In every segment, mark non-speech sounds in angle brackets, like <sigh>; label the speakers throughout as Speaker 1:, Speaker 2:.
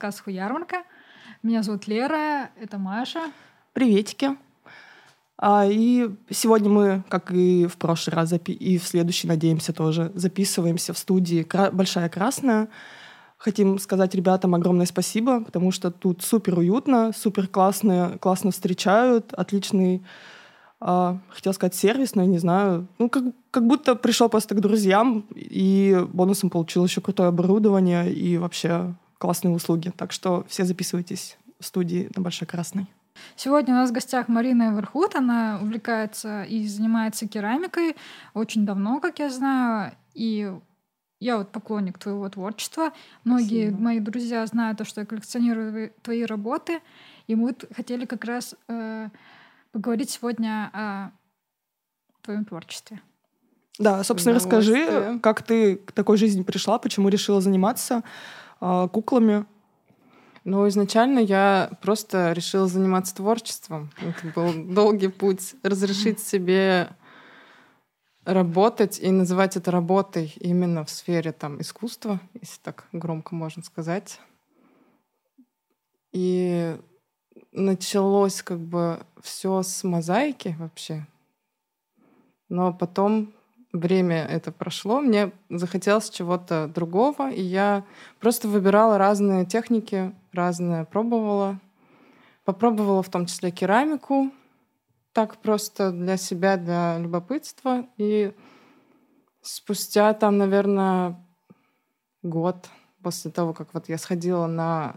Speaker 1: Подкаст Хуярмарка. Меня зовут Лера, это Маша.
Speaker 2: Приветики. А, и сегодня мы, как и в прошлый раз, и в следующий, надеемся, тоже записываемся в студии «Большая Красная». Хотим сказать ребятам огромное спасибо, потому что тут супер уютно, супер классно, классно встречают, отличный, э, хотел сказать сервис, но я не знаю, ну как, как будто пришел просто к друзьям и бонусом получил еще крутое оборудование и вообще классные услуги. Так что все записывайтесь в студии на Большой Красной.
Speaker 1: Сегодня у нас в гостях Марина Верхут. Она увлекается и занимается керамикой очень давно, как я знаю. И я вот поклонник твоего творчества. Многие Спасибо. мои друзья знают то, что я коллекционирую твои работы. И мы хотели как раз э, поговорить сегодня о твоем творчестве.
Speaker 2: Да, собственно, расскажи, как ты к такой жизни пришла, почему решила заниматься куклами,
Speaker 3: ну, изначально я просто решила заниматься творчеством. Это был долгий путь. Разрешить себе работать и называть это работой именно в сфере там, искусства, если так громко можно сказать. И началось как бы все с мозаики вообще. Но потом время это прошло, мне захотелось чего-то другого, и я просто выбирала разные техники, разное пробовала. Попробовала в том числе керамику, так просто для себя, для любопытства. И спустя там, наверное, год после того, как вот я сходила на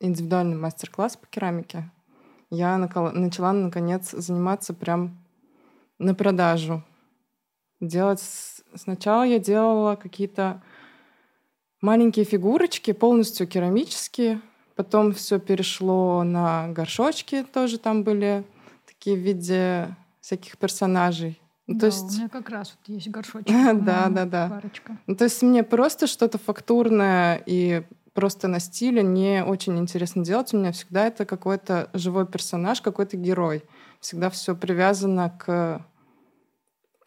Speaker 3: индивидуальный мастер-класс по керамике, я начала, наконец, заниматься прям на продажу делать... Сначала я делала какие-то маленькие фигурочки, полностью керамические. Потом все перешло на горшочки, тоже там были такие в виде всяких персонажей.
Speaker 1: Ну, да, то есть... у меня как раз вот есть <laughs> горшочек.
Speaker 3: да, да, да. Парочка. Ну, то есть мне просто что-то фактурное и просто на стиле не очень интересно делать. У меня всегда это какой-то живой персонаж, какой-то герой. Всегда все привязано к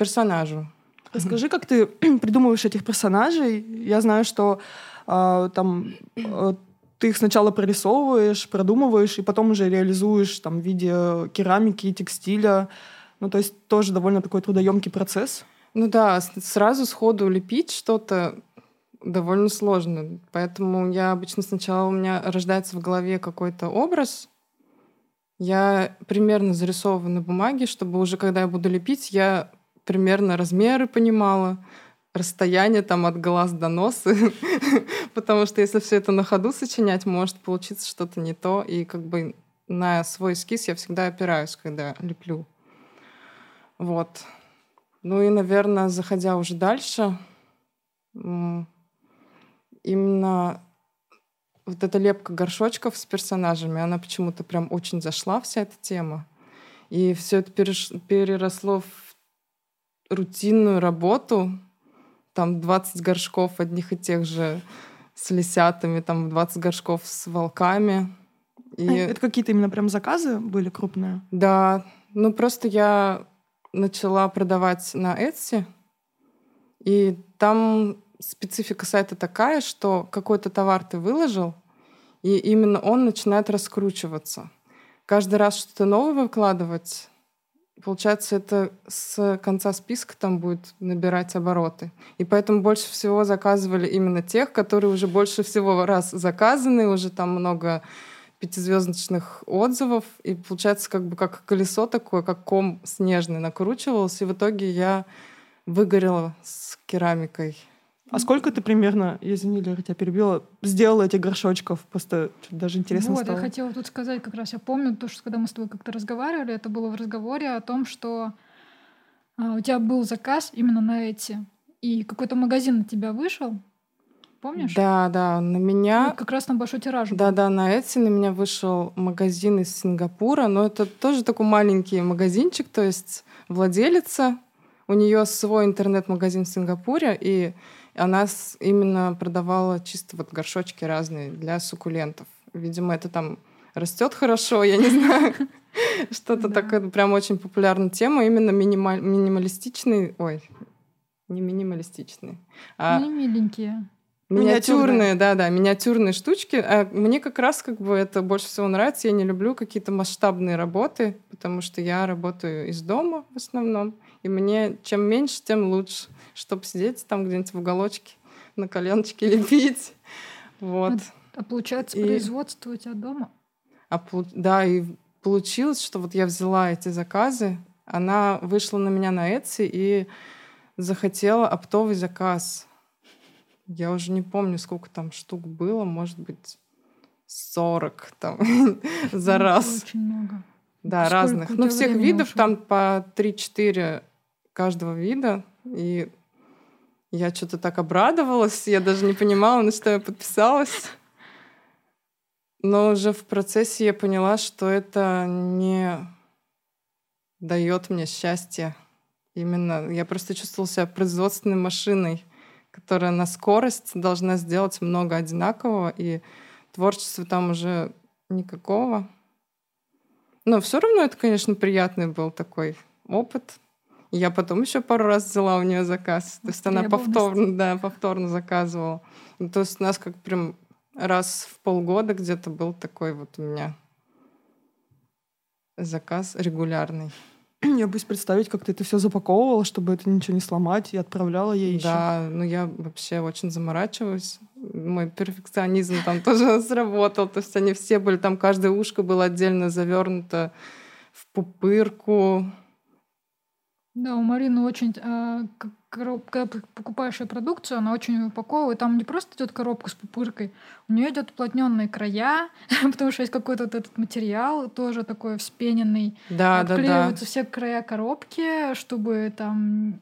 Speaker 3: персонажу.
Speaker 2: Расскажи, как ты <clears throat> придумываешь этих персонажей. Я знаю, что э, там э, ты их сначала прорисовываешь, продумываешь, и потом уже реализуешь там, в виде керамики, текстиля. Ну, то есть тоже довольно такой трудоемкий процесс.
Speaker 3: Ну да, сразу сходу лепить что-то довольно сложно. Поэтому я обычно сначала у меня рождается в голове какой-то образ, я примерно зарисовываю на бумаге, чтобы уже когда я буду лепить, я примерно размеры понимала, расстояние там от глаз до носа, <laughs> потому что если все это на ходу сочинять, может получиться что-то не то, и как бы на свой эскиз я всегда опираюсь, когда леплю. Вот. Ну и, наверное, заходя уже дальше, именно вот эта лепка горшочков с персонажами, она почему-то прям очень зашла, вся эта тема. И все это переросло в рутинную работу, там 20 горшков одних и тех же с лисятами, там 20 горшков с волками.
Speaker 2: И... А это какие-то именно прям заказы были крупные?
Speaker 3: Да, ну просто я начала продавать на Etsy, и там специфика сайта такая, что какой-то товар ты выложил, и именно он начинает раскручиваться. Каждый раз что-то новое выкладывать Получается, это с конца списка там будет набирать обороты. И поэтому больше всего заказывали именно тех, которые уже больше всего раз заказаны, уже там много пятизвездочных отзывов. И получается, как бы как колесо такое, как ком снежный накручивалось. И в итоге я выгорела с керамикой.
Speaker 2: А сколько ты примерно, извини, Лера, тебя перебила, сделала этих горшочков? Просто даже интересно
Speaker 1: вот,
Speaker 2: стало.
Speaker 1: я хотела тут сказать, как раз я помню, то, что когда мы с тобой как-то разговаривали, это было в разговоре о том, что а, у тебя был заказ именно на эти, и какой-то магазин на тебя вышел, Помнишь?
Speaker 3: Да, да, на меня...
Speaker 1: Ну, как раз на большой тираж.
Speaker 3: Да, да, на Etsy на меня вышел магазин из Сингапура, но это тоже такой маленький магазинчик, то есть владелица, у нее свой интернет-магазин в Сингапуре, и она именно продавала чисто вот горшочки разные для суккулентов. Видимо, это там растет хорошо, я не знаю. <laughs> Что-то такое прям очень популярная тема, именно минималистичный, ой, не минималистичный.
Speaker 1: А... Они миленькие.
Speaker 3: Миниатюрные, да-да, миниатюрные штучки. А мне как раз как бы это больше всего нравится. Я не люблю какие-то масштабные работы, потому что я работаю из дома в основном. И мне чем меньше, тем лучше, чтобы сидеть там где-нибудь в уголочке на коленочке лепить. Вот.
Speaker 1: А, а получается, и... производство у тебя дома?
Speaker 3: А, да, и получилось, что вот я взяла эти заказы, она вышла на меня на Etsy и захотела оптовый заказ я уже не помню, сколько там штук было, может быть, 40 там <laughs> за ну, раз.
Speaker 1: Очень много.
Speaker 3: Да, Сколько разных. Ну, всех видов ушло? там по 3-4 каждого вида. И я что-то так обрадовалась, я даже не понимала, на что я подписалась. Но уже в процессе я поняла, что это не дает мне счастья. Именно я просто чувствовала себя производственной машиной которая на скорость должна сделать много одинакового, и творчества там уже никакого. Но все равно это, конечно, приятный был такой опыт. Я потом еще пару раз взяла у нее заказ. То есть она повторно, да, повторно заказывала. Ну, то есть у нас как прям раз в полгода где-то был такой вот у меня заказ регулярный. <clears throat>
Speaker 2: Я боюсь представить, как ты это все запаковывала, чтобы это ничего не сломать, и отправляла ей еще.
Speaker 3: Да, ну я вообще очень заморачиваюсь. Мой перфекционизм там <laughs> тоже сработал. То есть они все были, там каждое ушко было отдельно завернуто в пупырку.
Speaker 1: Да, у Марины очень э, коробка, когда покупаешь ее продукцию, она очень упаковывает. Там не просто идет коробка с пупыркой, у нее идет уплотненные края, <laughs> потому что есть какой-то вот этот материал, тоже такой вспененный.
Speaker 3: Да, да, да.
Speaker 1: все края коробки, чтобы там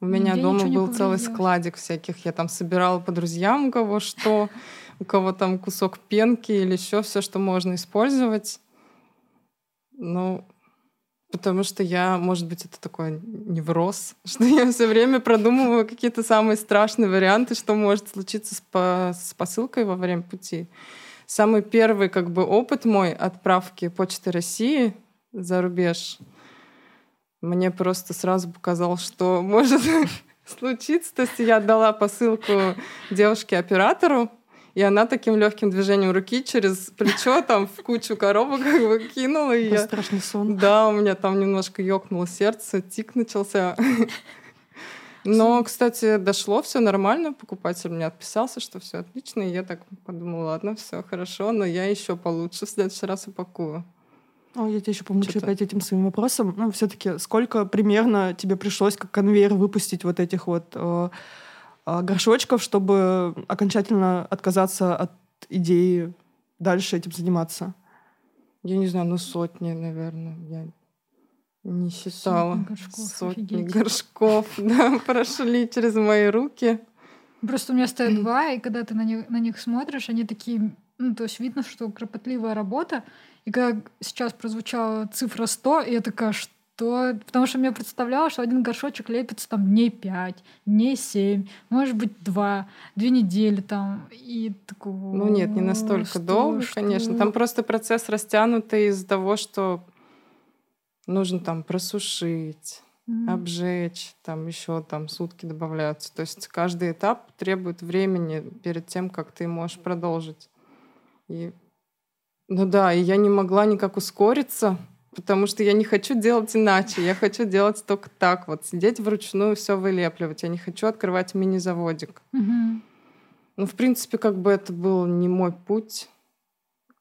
Speaker 3: у меня дома был целый складик всяких. Я там собирала по друзьям у кого что, у кого там кусок пенки или еще все, что можно использовать. Ну, Потому что я, может быть, это такой невроз, <laughs> что я все время продумываю какие-то самые страшные варианты, что может случиться с, по с посылкой во время пути. Самый первый как бы опыт мой отправки Почты России за рубеж мне просто сразу показал, что <laughs> может случиться. То есть я отдала посылку девушке-оператору, и она таким легким движением руки через плечо там в кучу коробок <laughs> как бы кинула. И
Speaker 2: я... страшный сон.
Speaker 3: Да, у меня там немножко ёкнуло сердце, тик начался. <laughs> Но, кстати, дошло все нормально, покупатель мне отписался, что все отлично, и я так подумала, ладно, все хорошо, но я еще получше в следующий раз упакую.
Speaker 2: О, я тебя еще помучу опять этим своим вопросом. Ну, все-таки сколько примерно тебе пришлось как конвейер выпустить вот этих вот э, горшочков, чтобы окончательно отказаться от идеи дальше этим заниматься?
Speaker 3: Я не знаю, ну сотни, наверное. Я не считала.
Speaker 1: Сотни горшков,
Speaker 3: Сотни горшков, <laughs> да, прошли через мои руки.
Speaker 1: Просто у меня стоят два, и когда ты на них, на них смотришь, они такие... Ну, то есть видно, что кропотливая работа. И когда сейчас прозвучала цифра 100, и я такая, что то... Потому что мне представлялось, что один горшочек лепится там дней пять, дней семь, может быть, два, две недели там. И такого...
Speaker 3: Ну нет, не настолько что, долго, что? конечно. Там просто процесс растянутый из-за того, что нужно там просушить, mm-hmm. обжечь, там еще там сутки добавляются. То есть каждый этап требует времени перед тем, как ты можешь продолжить. И ну да, и я не могла никак ускориться, потому что я не хочу делать иначе. Я хочу делать только так вот, сидеть вручную, все вылепливать. Я не хочу открывать мини-заводик.
Speaker 1: Угу.
Speaker 3: Ну, в принципе, как бы это был не мой путь.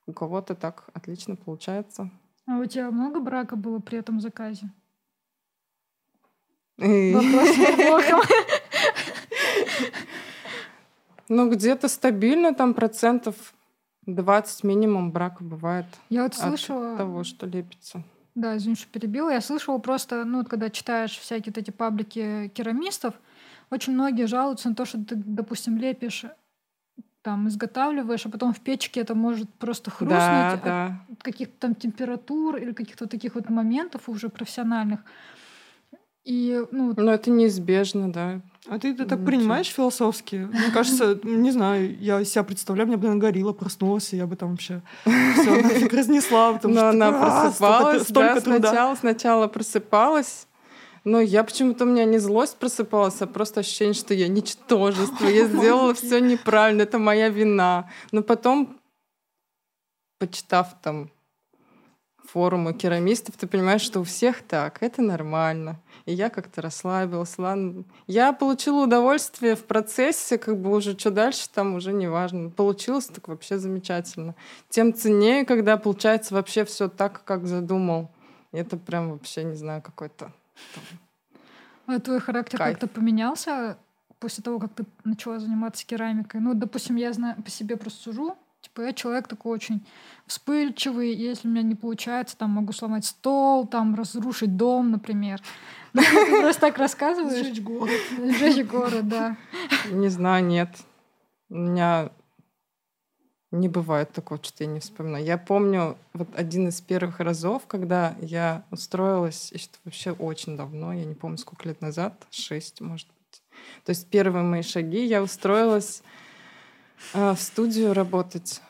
Speaker 3: У кого-то так отлично получается.
Speaker 1: А у тебя много брака было при этом заказе? <laughs>
Speaker 3: Ну, где-то стабильно там процентов 20 минимум брака бывает.
Speaker 1: Я вот слышала...
Speaker 3: От того, что лепится.
Speaker 1: Да, извини, что перебила. Я слышала просто, ну, вот когда читаешь всякие вот эти паблики керамистов, очень многие жалуются на то, что ты, допустим, лепишь там изготавливаешь, а потом в печке это может просто хрустнуть да, от
Speaker 3: да.
Speaker 1: каких-то там температур или каких-то таких вот моментов уже профессиональных. И, ну,
Speaker 3: Но это неизбежно, да.
Speaker 2: А ты это так ну, принимаешь философски? Мне кажется, <laughs> не знаю, я себя представляю, мне бы наверное, горилла проснулась, и я бы там вообще все разнесла.
Speaker 3: Но она «А, просыпалась, да, сначала, сначала просыпалась, Но я почему-то у меня не злость просыпалась, а просто ощущение, что я ничтожество, я <laughs> сделала все неправильно, это моя вина. Но потом, почитав там форумы керамистов, ты понимаешь, что у всех так, это нормально. И я как-то расслабилась. Ладно. Я получила удовольствие в процессе, как бы уже что дальше, там уже не важно. Получилось так вообще замечательно. Тем ценнее, когда получается вообще все так, как задумал. Это прям вообще, не знаю, какой-то
Speaker 1: а твой характер как-то поменялся после того, как ты начала заниматься керамикой? Ну, допустим, я знаю, по себе просто сужу. Типа я человек такой очень вспыльчивый, если у меня не получается, там могу сломать стол, там разрушить дом, например. Ну, ты просто <laughs> так рассказываешь.
Speaker 2: Сжечь город.
Speaker 1: Сжечь город, да.
Speaker 3: Не знаю, нет. У меня не бывает такого, что я не вспоминаю. Я помню вот один из первых разов, когда я устроилась, и что вообще очень давно, я не помню, сколько лет назад, шесть, может быть. То есть первые мои шаги, я устроилась э, в студию работать,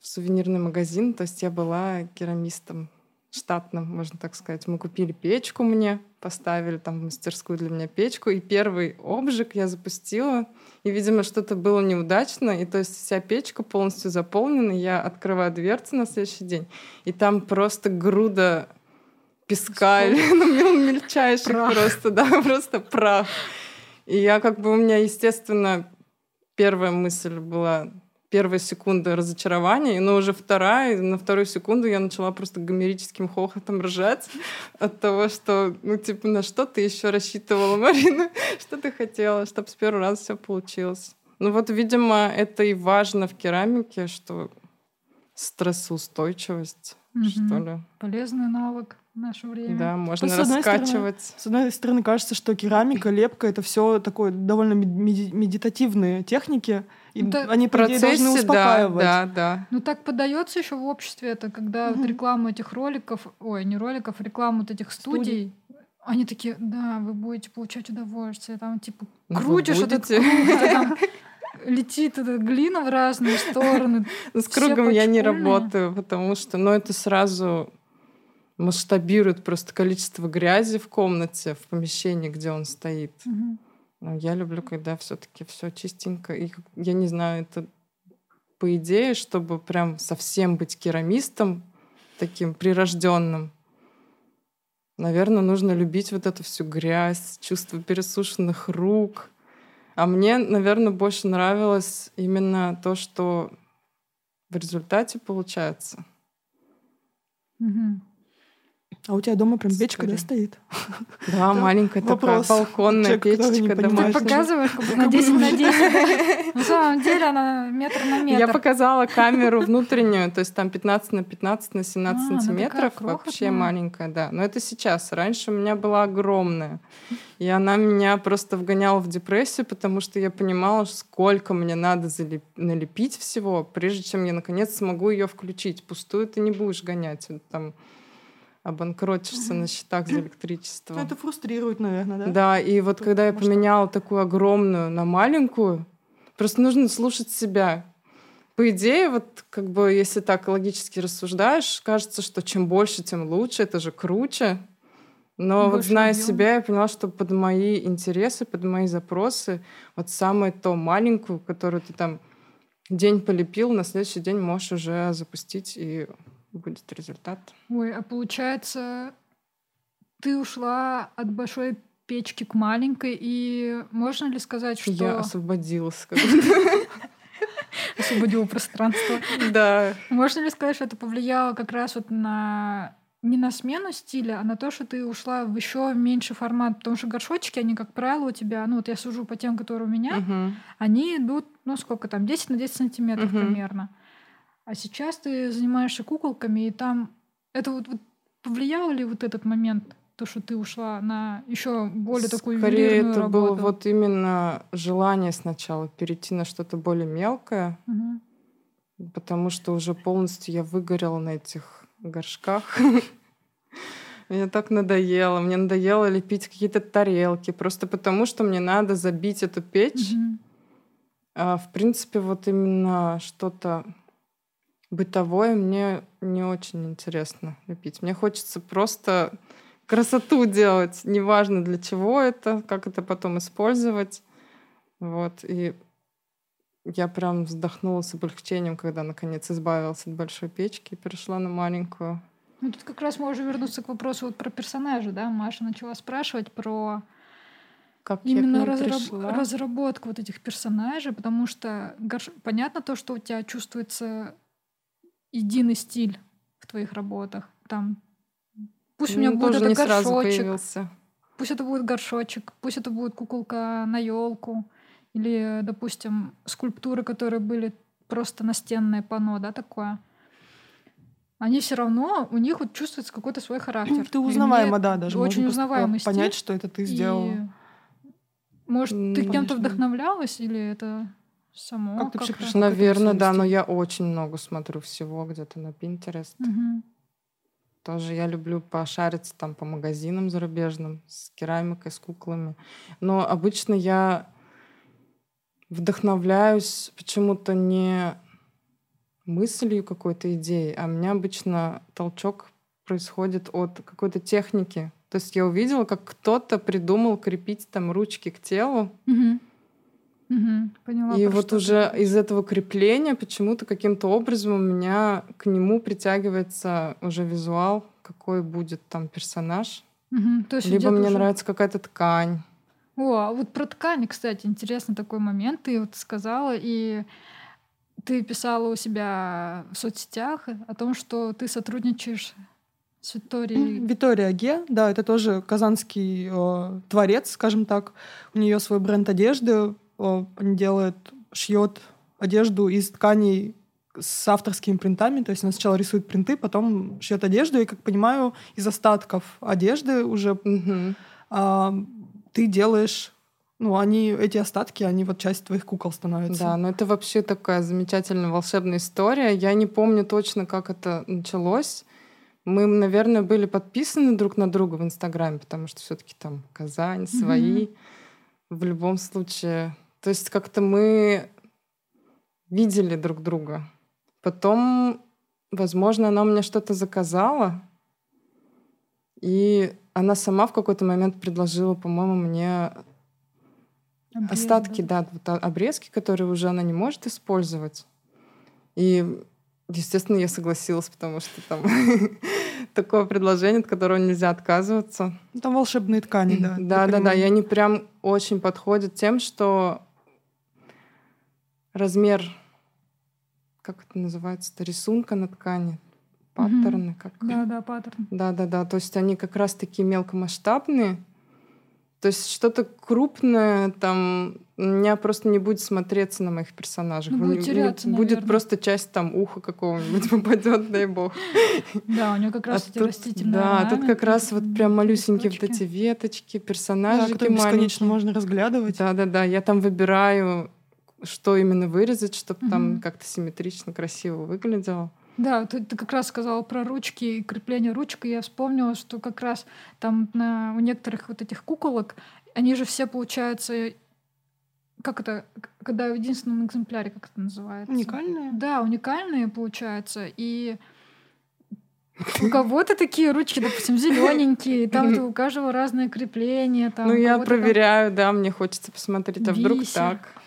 Speaker 3: в сувенирный магазин. То есть я была керамистом штатным, можно так сказать. Мы купили печку мне, поставили там в мастерскую для меня печку, и первый обжиг я запустила, и, видимо, что-то было неудачно, и то есть вся печка полностью заполнена, я открываю дверцу на следующий день, и там просто груда песка, <laughs> ну, мельчайших прах. просто, да, <laughs> просто прах. И я как бы, у меня, естественно, первая мысль была, первая секунда разочарования, но уже вторая, на вторую секунду я начала просто гомерическим хохотом ржать от того, что, ну, типа, на что ты еще рассчитывала, <laughs> Марина? Что ты хотела, чтобы с первого раза все получилось? Ну вот, видимо, это и важно в керамике, что стрессоустойчивость, угу. что ли.
Speaker 1: Полезный навык наше время.
Speaker 3: Да, можно с раскачивать.
Speaker 2: Стороны, с одной стороны, кажется, что керамика, лепка — это все такое довольно медитативные техники, и да, они, по идее, должны успокаивать.
Speaker 3: Да, да, да.
Speaker 1: Ну так подается еще в обществе это, когда угу. вот рекламу этих роликов, ой, не роликов, рекламу вот этих студий, студий они такие, да, вы будете получать удовольствие, там типа ну, крутишь этот круг, там <laughs> летит эта глина в разные стороны.
Speaker 3: С кругом я не работаю, потому что, ну, это сразу масштабирует просто количество грязи в комнате, в помещении, где он стоит. Угу. Но я люблю, когда все-таки все чистенько. И я не знаю, это по идее, чтобы прям совсем быть керамистом, таким прирожденным, наверное, нужно любить вот эту всю грязь, чувство пересушенных рук. А мне, наверное, больше нравилось именно то, что в результате получается.
Speaker 1: Угу.
Speaker 2: А у тебя дома прям печка, да, стоит?
Speaker 3: Да, маленькая такая балконная печка.
Speaker 1: Ты показываешь на 10 на 10. На самом деле она метр на метр.
Speaker 3: Я показала камеру внутреннюю, то есть там 15 на 15 на 17 а, сантиметров. Вообще маленькая, да. Но это сейчас. Раньше у меня была огромная. И она меня просто вгоняла в депрессию, потому что я понимала, сколько мне надо залеп... налепить всего, прежде чем я наконец смогу ее включить. Пустую ты не будешь гонять. Там обанкротишься на счетах за электричество.
Speaker 2: Ну, это фрустрирует, наверное, да?
Speaker 3: Да, и вот когда я поменяла такую огромную на маленькую, просто нужно слушать себя. По идее, вот как бы если так логически рассуждаешь, кажется, что чем больше, тем лучше, это же круче. Но больше вот зная объем. себя, я поняла, что под мои интересы, под мои запросы, вот самое то маленькую, которую ты там день полепил, на следующий день можешь уже запустить и будет результат.
Speaker 1: Ой, а получается, ты ушла от большой печки к маленькой, и можно ли сказать, что...
Speaker 3: Я освободилась. <laughs>
Speaker 1: Освободила пространство.
Speaker 3: Да.
Speaker 1: Можно ли сказать, что это повлияло как раз вот на не на смену стиля, а на то, что ты ушла в еще меньший формат, потому что горшочки, они, как правило, у тебя, ну вот я сужу по тем, которые у меня,
Speaker 3: uh-huh.
Speaker 1: они идут, ну сколько там, 10 на 10 сантиметров uh-huh. примерно. А сейчас ты занимаешься куколками, и там это вот, вот повлияло ли вот этот момент, то, что ты ушла на еще более такую
Speaker 3: Скорее, это
Speaker 1: работу?
Speaker 3: было вот именно желание сначала перейти на что-то более мелкое,
Speaker 1: угу.
Speaker 3: потому что уже полностью я выгорела на этих горшках. <laughs> Мне так надоело. Мне надоело лепить какие-то тарелки, просто потому что мне надо забить эту печь. А, в принципе, вот именно что-то Бытовое мне не очень интересно лепить. Мне хочется просто красоту делать, неважно для чего это, как это потом использовать. Вот, и я прям вздохнула с облегчением, когда наконец избавилась от большой печки и перешла на маленькую.
Speaker 1: Ну, тут как раз можно вернуться к вопросу вот про персонажа, да? Маша начала спрашивать про
Speaker 3: как
Speaker 1: именно разраб... разработку вот этих персонажей, потому что горш... понятно то, что у тебя чувствуется единый стиль в твоих работах. Там пусть у меня будет это горшочек, пусть это будет горшочек, пусть это будет куколка на елку, или, допустим, скульптуры, которые были просто настенное панно, да, такое они все равно, у них вот чувствуется какой-то свой характер.
Speaker 2: Ты узнаваема, да, даже.
Speaker 1: Очень узнаваемый стиль.
Speaker 2: Понять, что это ты сделала. И,
Speaker 1: может, ты кем-то вдохновлялась или это само?
Speaker 3: Как ты вообще пришла? Наверное, да, но я очень много смотрю всего где-то на Pinterest.
Speaker 1: Угу.
Speaker 3: Тоже я люблю пошариться там по магазинам зарубежным с керамикой, с куклами. Но обычно я вдохновляюсь почему-то не мыслью какой-то идеей, а у меня обычно толчок происходит от какой-то техники. То есть я увидела, как кто-то придумал крепить там ручки к телу.
Speaker 1: Угу. Угу, поняла,
Speaker 3: и вот уже из этого крепления почему-то каким-то образом у меня к нему притягивается уже визуал, какой будет там персонаж.
Speaker 1: Угу, то есть
Speaker 3: Либо мне уже... нравится какая-то ткань.
Speaker 1: О, а вот про ткани, кстати, интересный такой момент. Ты вот сказала, и ты писала у себя в соцсетях о том, что ты сотрудничаешь с Викторией.
Speaker 2: Виктория Ге, да, это тоже казанский э, творец, скажем так. У нее свой бренд одежды. Э, он делает, шьет одежду из тканей с авторскими принтами. То есть она сначала рисует принты, потом шьет одежду. И, как понимаю, из остатков одежды уже
Speaker 3: угу.
Speaker 2: ты делаешь ну, они, эти остатки, они вот часть твоих кукол становятся.
Speaker 3: Да, но это вообще такая замечательная волшебная история. Я не помню точно, как это началось. Мы, наверное, были подписаны друг на друга в Инстаграме, потому что все-таки там Казань, свои. Mm-hmm. В любом случае. То есть как-то мы видели друг друга. Потом, возможно, она у меня что-то заказала, и она сама в какой-то момент предложила, по-моему, мне Обрезы. остатки, да, вот обрезки, которые уже она не может использовать. И, естественно, я согласилась, потому что там <laughs> такое предложение, от которого нельзя отказываться.
Speaker 2: Ну, там волшебные ткани, да.
Speaker 3: Да, да, да. И они прям очень подходят тем, что размер, как это называется-то, рисунка на ткани, паттерны. Как...
Speaker 1: Да, да, паттерн.
Speaker 3: Да, да, да. То есть они как раз такие мелкомасштабные, то есть что-то крупное там у меня просто не будет смотреться на моих персонажах.
Speaker 1: Ну, будет теряться,
Speaker 3: Будет наверное. просто часть там уха какого-нибудь <laughs> попадет, дай бог.
Speaker 1: Да, у нее как раз а эти тут, растительные
Speaker 3: Да, тут как раз вот прям малюсенькие вот эти веточки, персонажи да,
Speaker 2: бесконечно можно разглядывать.
Speaker 3: Да-да-да, я там выбираю, что именно вырезать, чтобы там как-то симметрично, красиво выглядело.
Speaker 1: Да, ты, ты как раз сказала про ручки и крепление ручек, и я вспомнила, что как раз там на, у некоторых вот этих куколок, они же все, получаются как это, когда в единственном экземпляре, как это называется?
Speaker 2: Уникальные?
Speaker 1: Да, уникальные, получается. И <laughs> у кого-то такие ручки, допустим, зелененькие, там у каждого разное крепление. Там,
Speaker 3: ну, я проверяю, да, мне хочется посмотреть, а вдруг так.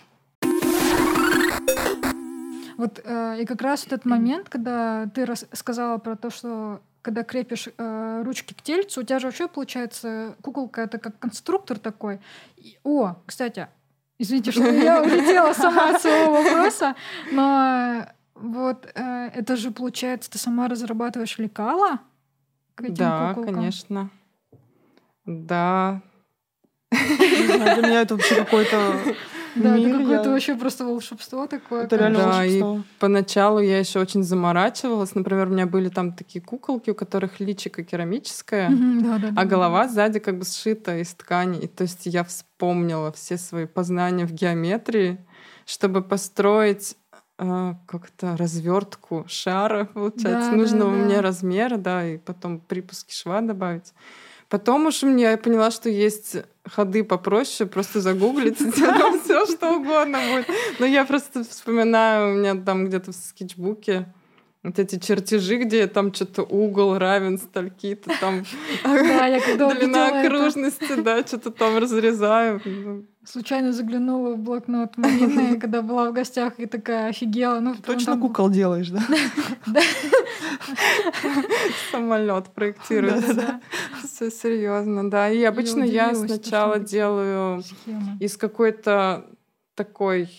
Speaker 1: Вот э, и как раз этот момент, когда ты рассказала про то, что когда крепишь э, ручки к тельцу, у тебя же вообще получается куколка это как конструктор такой. И, о, кстати, извините, что я улетела сама от своего вопроса, но вот э, это же получается, ты сама разрабатываешь лекала
Speaker 3: к этим Да, куколкам? конечно. Да. <laughs>
Speaker 2: Для меня это вообще какой-то
Speaker 1: да, это какое-то вообще просто волшебство такое.
Speaker 2: Это реально да, волшебство.
Speaker 3: И поначалу я еще очень заморачивалась. Например, у меня были там такие куколки, у которых личико керамическое,
Speaker 1: да, да,
Speaker 3: а голова сзади как бы сшита из ткани. И, то есть я вспомнила все свои познания в геометрии, чтобы построить э, как-то развертку шара, получается, да, нужного да, да. мне размера, да, и потом припуски шва добавить. Потом уж мне я поняла, что есть ходы попроще, просто загуглить, <laughs> <laughs> все что угодно будет. Но я просто вспоминаю, у меня там где-то в скетчбуке Вот эти чертежи, где там что-то угол равен стальки-то, там <laughs>
Speaker 1: Да, я когда увидела
Speaker 3: длина окружности, да, что-то там разрезаю. Ну,
Speaker 1: случайно заглянула в блокнот Марины, <laughs> когда была в гостях, и такая офигела. Ну,
Speaker 2: Точно кукол делаешь, да? <laughs>
Speaker 3: Самолет проектируется.
Speaker 1: Да-да-да.
Speaker 3: Все серьезно, да. И обычно я сначала делаю из какой-то такой,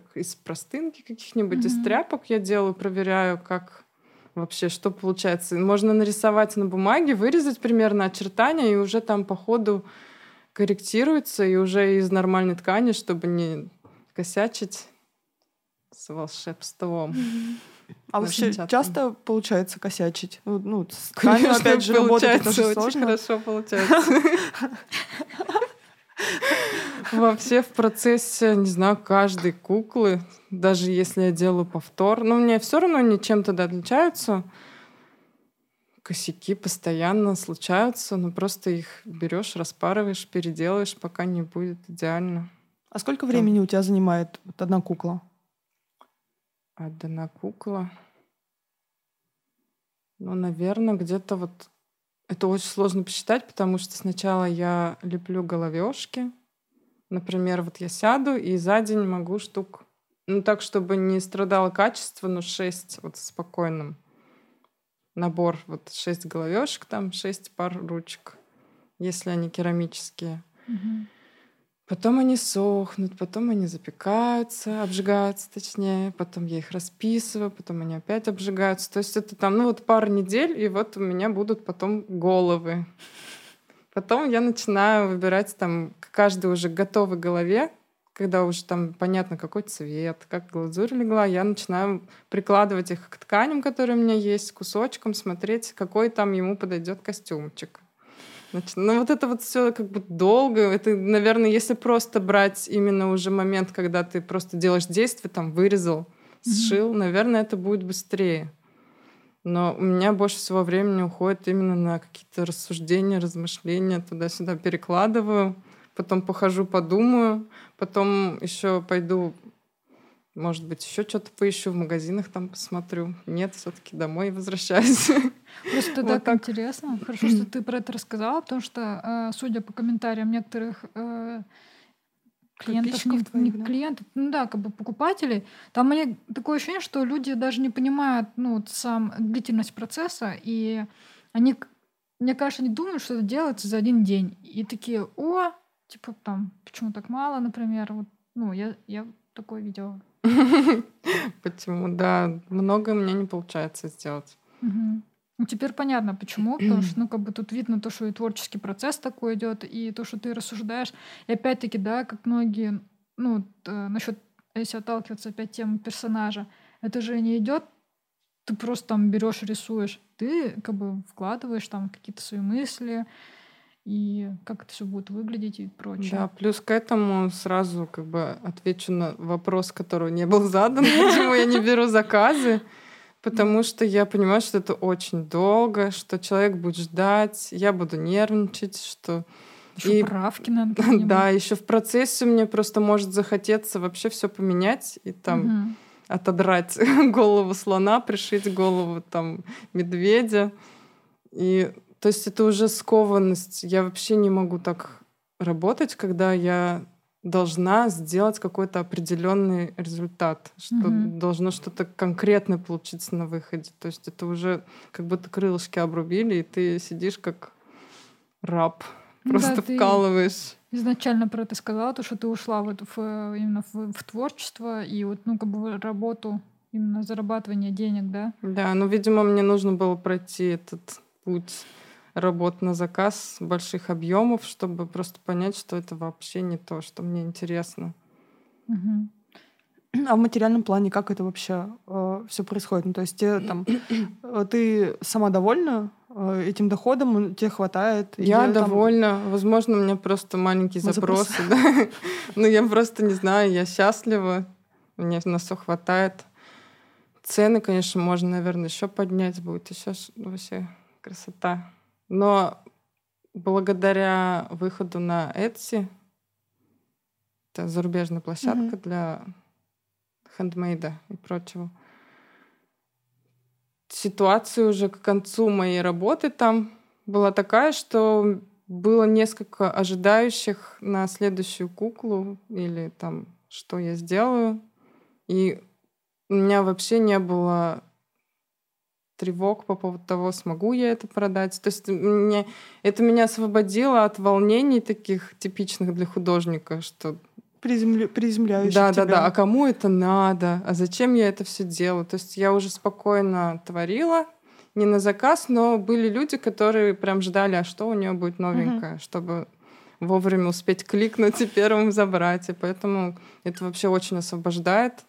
Speaker 3: как из простынки каких-нибудь, из
Speaker 1: Мгм.
Speaker 3: тряпок я делаю, проверяю, как вообще, что получается. Можно нарисовать на бумаге, вырезать примерно очертания, и уже там по ходу корректируется, и уже из нормальной ткани, чтобы не косячить с волшебством.
Speaker 2: А
Speaker 3: Очень
Speaker 2: вообще
Speaker 3: часто.
Speaker 2: часто получается косячить? Ну, ну, с <laughs> тканью,
Speaker 3: Конечно,
Speaker 2: опять же, работать это
Speaker 3: получается,
Speaker 2: же
Speaker 3: очень
Speaker 2: сложно.
Speaker 3: хорошо получается. <laughs> Вообще в процессе, не знаю, каждой куклы, даже если я делаю повтор, но мне все равно они чем-то да отличаются. Косяки постоянно случаются, но просто их берешь, распарываешь, переделаешь, пока не будет идеально.
Speaker 2: А сколько времени у тебя занимает вот одна кукла?
Speaker 3: Одна кукла. Ну, наверное, где-то вот... Это очень сложно посчитать, потому что сначала я леплю головешки. Например, вот я сяду и за день могу штук... Ну, так, чтобы не страдало качество, но 6 вот спокойным. Набор, вот 6 головешек, там 6 пар ручек, если они керамические.
Speaker 1: Мгм.
Speaker 3: Потом они сохнут, потом они запекаются, обжигаются точнее, потом я их расписываю, потом они опять обжигаются. То есть это там, ну вот пару недель, и вот у меня будут потом головы. Потом я начинаю выбирать там к каждой уже готовой голове, когда уже там понятно, какой цвет, как глазурь легла, я начинаю прикладывать их к тканям, которые у меня есть, кусочком, смотреть, какой там ему подойдет костюмчик. Значит, ну вот это вот все как бы долго. Это, наверное, если просто брать именно уже момент, когда ты просто делаешь действие, там вырезал, сшил, наверное, это будет быстрее. Но у меня больше всего времени уходит именно на какие-то рассуждения, размышления, туда-сюда перекладываю, потом похожу, подумаю, потом еще пойду, может быть, еще что-то поищу в магазинах, там посмотрю. Нет, все-таки домой возвращаюсь. <laughs>
Speaker 1: Просто
Speaker 3: Вот
Speaker 1: так,
Speaker 3: так.
Speaker 1: интересно. Хорошо, что ты про это рассказала, потому что, э, судя по комментариям некоторых э, клиентов, не,
Speaker 2: твоих,
Speaker 1: не
Speaker 2: да?
Speaker 1: клиентов, ну да, как бы покупателей, там мне такое ощущение, что люди даже не понимают, ну, вот сам длительность процесса, и они, мне кажется, они думают, что это делается за один день. И такие, о, типа там, почему так мало, например, вот, ну, я, я такое видела. <laughs>
Speaker 3: Почему? Да, многое у меня не получается сделать.
Speaker 1: Ну, теперь понятно, почему. Потому что, ну, как бы тут видно то, что и творческий процесс такой идет, и то, что ты рассуждаешь. И опять-таки, да, как многие, ну, насчет, если отталкиваться опять темы персонажа, это же не идет, ты просто там берешь, рисуешь. Ты как бы вкладываешь там какие-то свои мысли, и как это все будет выглядеть и прочее.
Speaker 3: Да, плюс к этому сразу как бы отвечу на вопрос, который не был задан, <laughs> почему я не беру заказы. Потому что я понимаю, что это очень долго, что человек будет ждать, я буду нервничать, что
Speaker 1: Еще
Speaker 3: и-
Speaker 1: правки надо <laughs> какие-нибудь.
Speaker 3: да, еще в процессе мне просто может захотеться вообще все поменять и там
Speaker 1: Мгм.
Speaker 3: отодрать <laughs> голову слона, пришить голову там медведя. И то есть это уже скованность. Я вообще не могу так работать, когда я должна сделать какой-то определенный результат, что
Speaker 1: Мгм.
Speaker 3: должно что-то конкретное получиться на выходе. То есть это уже как будто крылышки обрубили, и ты сидишь как раб, просто
Speaker 1: да,
Speaker 3: вкалываешь.
Speaker 1: изначально про это сказала, то, что ты ушла в, эту- в, э, именно в, в творчество и вот, ну, как бы работу, именно зарабатывание денег, да?
Speaker 3: Да, ну, видимо, мне нужно было пройти этот путь работ на заказ больших объемов, чтобы просто понять, что это вообще не то, что мне интересно.
Speaker 2: А в материальном плане как это вообще все происходит? Ну, то есть тебе, там, э, ты сама довольна э, этим доходом, тебе хватает?
Speaker 3: Я
Speaker 2: Или там-
Speaker 3: довольна. Возможно, у меня просто маленькие запросы.
Speaker 2: запросы. <laughs>
Speaker 3: да. Ну, я просто не знаю, я счастлива. Мне на все хватает. Цены, конечно, можно, наверное, еще поднять будет. Еще вообще красота. Но благодаря выходу на Etsy, это зарубежная площадка
Speaker 2: Мгм.
Speaker 3: для хендмейда и прочего, ситуация уже к концу моей работы там была такая, что было несколько ожидающих на следующую куклу или там, что я сделаю. И у меня вообще не было тревог по поводу того, смогу я это продать. То есть мне, это меня освободило от волнений таких типичных для художника, что
Speaker 2: Приземля... приземляющих
Speaker 3: да,
Speaker 2: тебя.
Speaker 3: да, да. А кому это надо? А зачем я это все делаю? То есть я уже спокойно творила, не на заказ, но были люди, которые прям ждали, а что у нее будет новенькое, угу. чтобы вовремя успеть кликнуть <laughs> и первым забрать. И поэтому это вообще очень освобождает.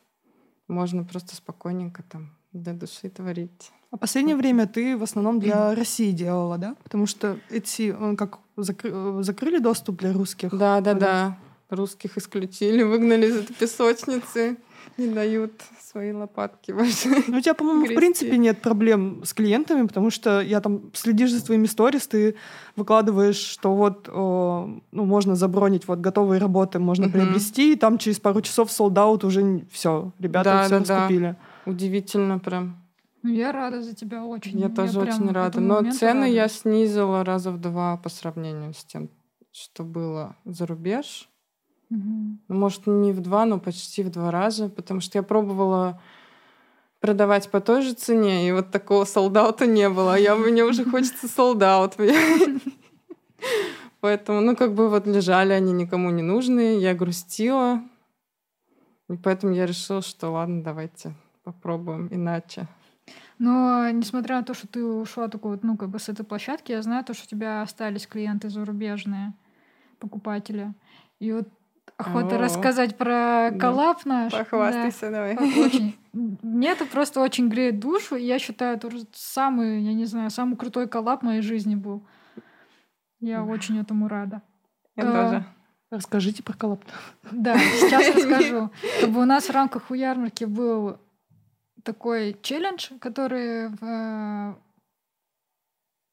Speaker 3: Можно просто спокойненько там для души творить.
Speaker 2: А последнее время ты в основном для России делала, да? Потому что эти, он как закры... закрыли доступ для русских?
Speaker 3: Да, да, да. Русских исключили, выгнали из этой песочницы, не дают свои лопатки больше.
Speaker 2: Ну, у тебя, по-моему, в принципе нет проблем с клиентами, потому что я там следишь за твоими сторис, ты выкладываешь, что вот о, ну, можно забронить вот готовые работы, можно угу. приобрести, и там через пару часов солдат уже все, ребята
Speaker 3: да,
Speaker 2: все
Speaker 3: да,
Speaker 2: раскупили.
Speaker 3: Да. Удивительно прям.
Speaker 1: Ну, я рада за тебя очень.
Speaker 3: Я, я тоже очень рада. Но цены рада. я снизила раза в два по сравнению с тем, что было за рубеж.
Speaker 1: Угу.
Speaker 3: Ну, может, не в два, но почти в два раза, потому что я пробовала продавать по той же цене, и вот такого солдата не было. А я мне уже <laughs> хочется солдат. <laughs> Поэтому, ну, как бы вот лежали они никому не нужные, я грустила. И поэтому я решила, что ладно, давайте попробуем иначе.
Speaker 1: Но несмотря на то, что ты ушла такой вот, ну, как бы с этой площадки, я знаю то, что у тебя остались клиенты зарубежные, покупатели. И вот охота О, рассказать про коллаб наш.
Speaker 3: Похвастайся, да. давай.
Speaker 1: Очень. <laughs> Мне это просто очень греет душу. И я считаю, это самый, я не знаю, самый крутой коллаб в моей жизни был. Я очень этому рада.
Speaker 3: Я а, тоже.
Speaker 2: Расскажите про коллаб.
Speaker 1: Да, сейчас расскажу. <laughs> Как бы у нас в рамках у ярмарки был такой челлендж, который в...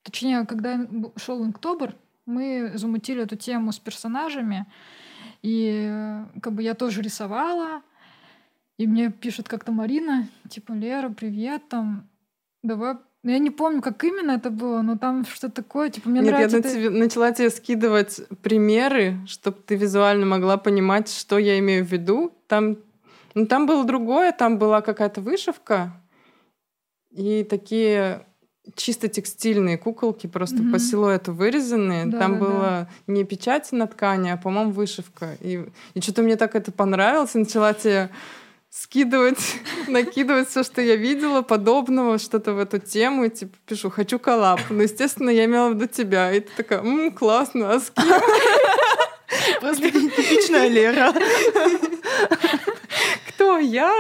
Speaker 1: Точнее, когда шел Инктобер, мы замутили эту тему с персонажами, и как бы я тоже рисовала, и мне пишет как-то Марина, типа, Лера, привет, там, давай ну, я не помню, как именно это было, но там что-то такое, типа, мне
Speaker 3: Нет,
Speaker 1: нравится...
Speaker 3: я
Speaker 1: ты...
Speaker 3: тебе, начала тебе скидывать примеры, чтобы ты визуально могла понимать, что я имею в виду. Там, ну, там было другое, там была какая-то вышивка, и такие чисто текстильные куколки, просто mm-hmm. по силуэту вырезанные. Да, Там да, было да. не печать на ткани, а, по-моему, вышивка. И, и что-то мне так это понравилось. И начала тебе скидывать, <laughs> накидывать все, что я видела, подобного, что-то в эту тему, и типа пишу, хочу коллаб. Ну, естественно, я имела в виду тебя. И ты такая, ммм, классно, а с кем?
Speaker 2: Просто типичная Лера. <laughs>
Speaker 3: Кто я?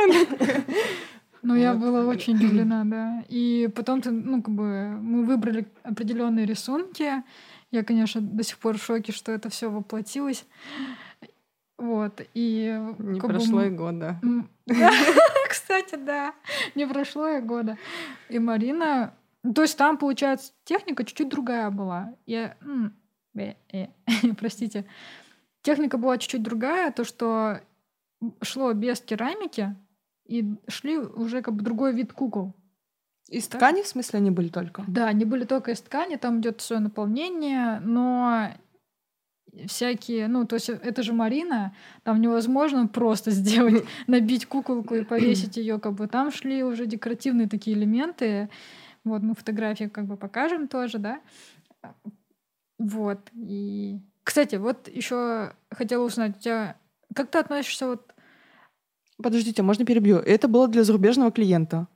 Speaker 1: Ну, я была очень удивлена, да. И потом ну, как бы мы выбрали определенные рисунки. Я, конечно, до сих пор в шоке, что это все воплотилось. Вот, и...
Speaker 3: Не прошло бы, и года. <laughs>
Speaker 1: Кстати, да, не прошло и года. И Марина... То есть там, получается, техника чуть-чуть другая была. Я... Э, <laughs> простите. Техника была чуть-чуть другая, то, что шло без керамики, и шли уже как бы другой вид кукол.
Speaker 2: Из так? ткани, в смысле, они были только?
Speaker 1: Да, они были только из ткани, там идет свое наполнение, но всякие, ну, то есть это же Марина, там невозможно просто <laughs> сделать, набить куколку и повесить ее, как бы там шли уже декоративные такие элементы. Вот мы фотографии как бы покажем тоже, да. Вот. И, кстати, вот еще хотела узнать, у тебя как ты относишься вот
Speaker 2: Подождите, можно перебью? Это было для зарубежного клиента.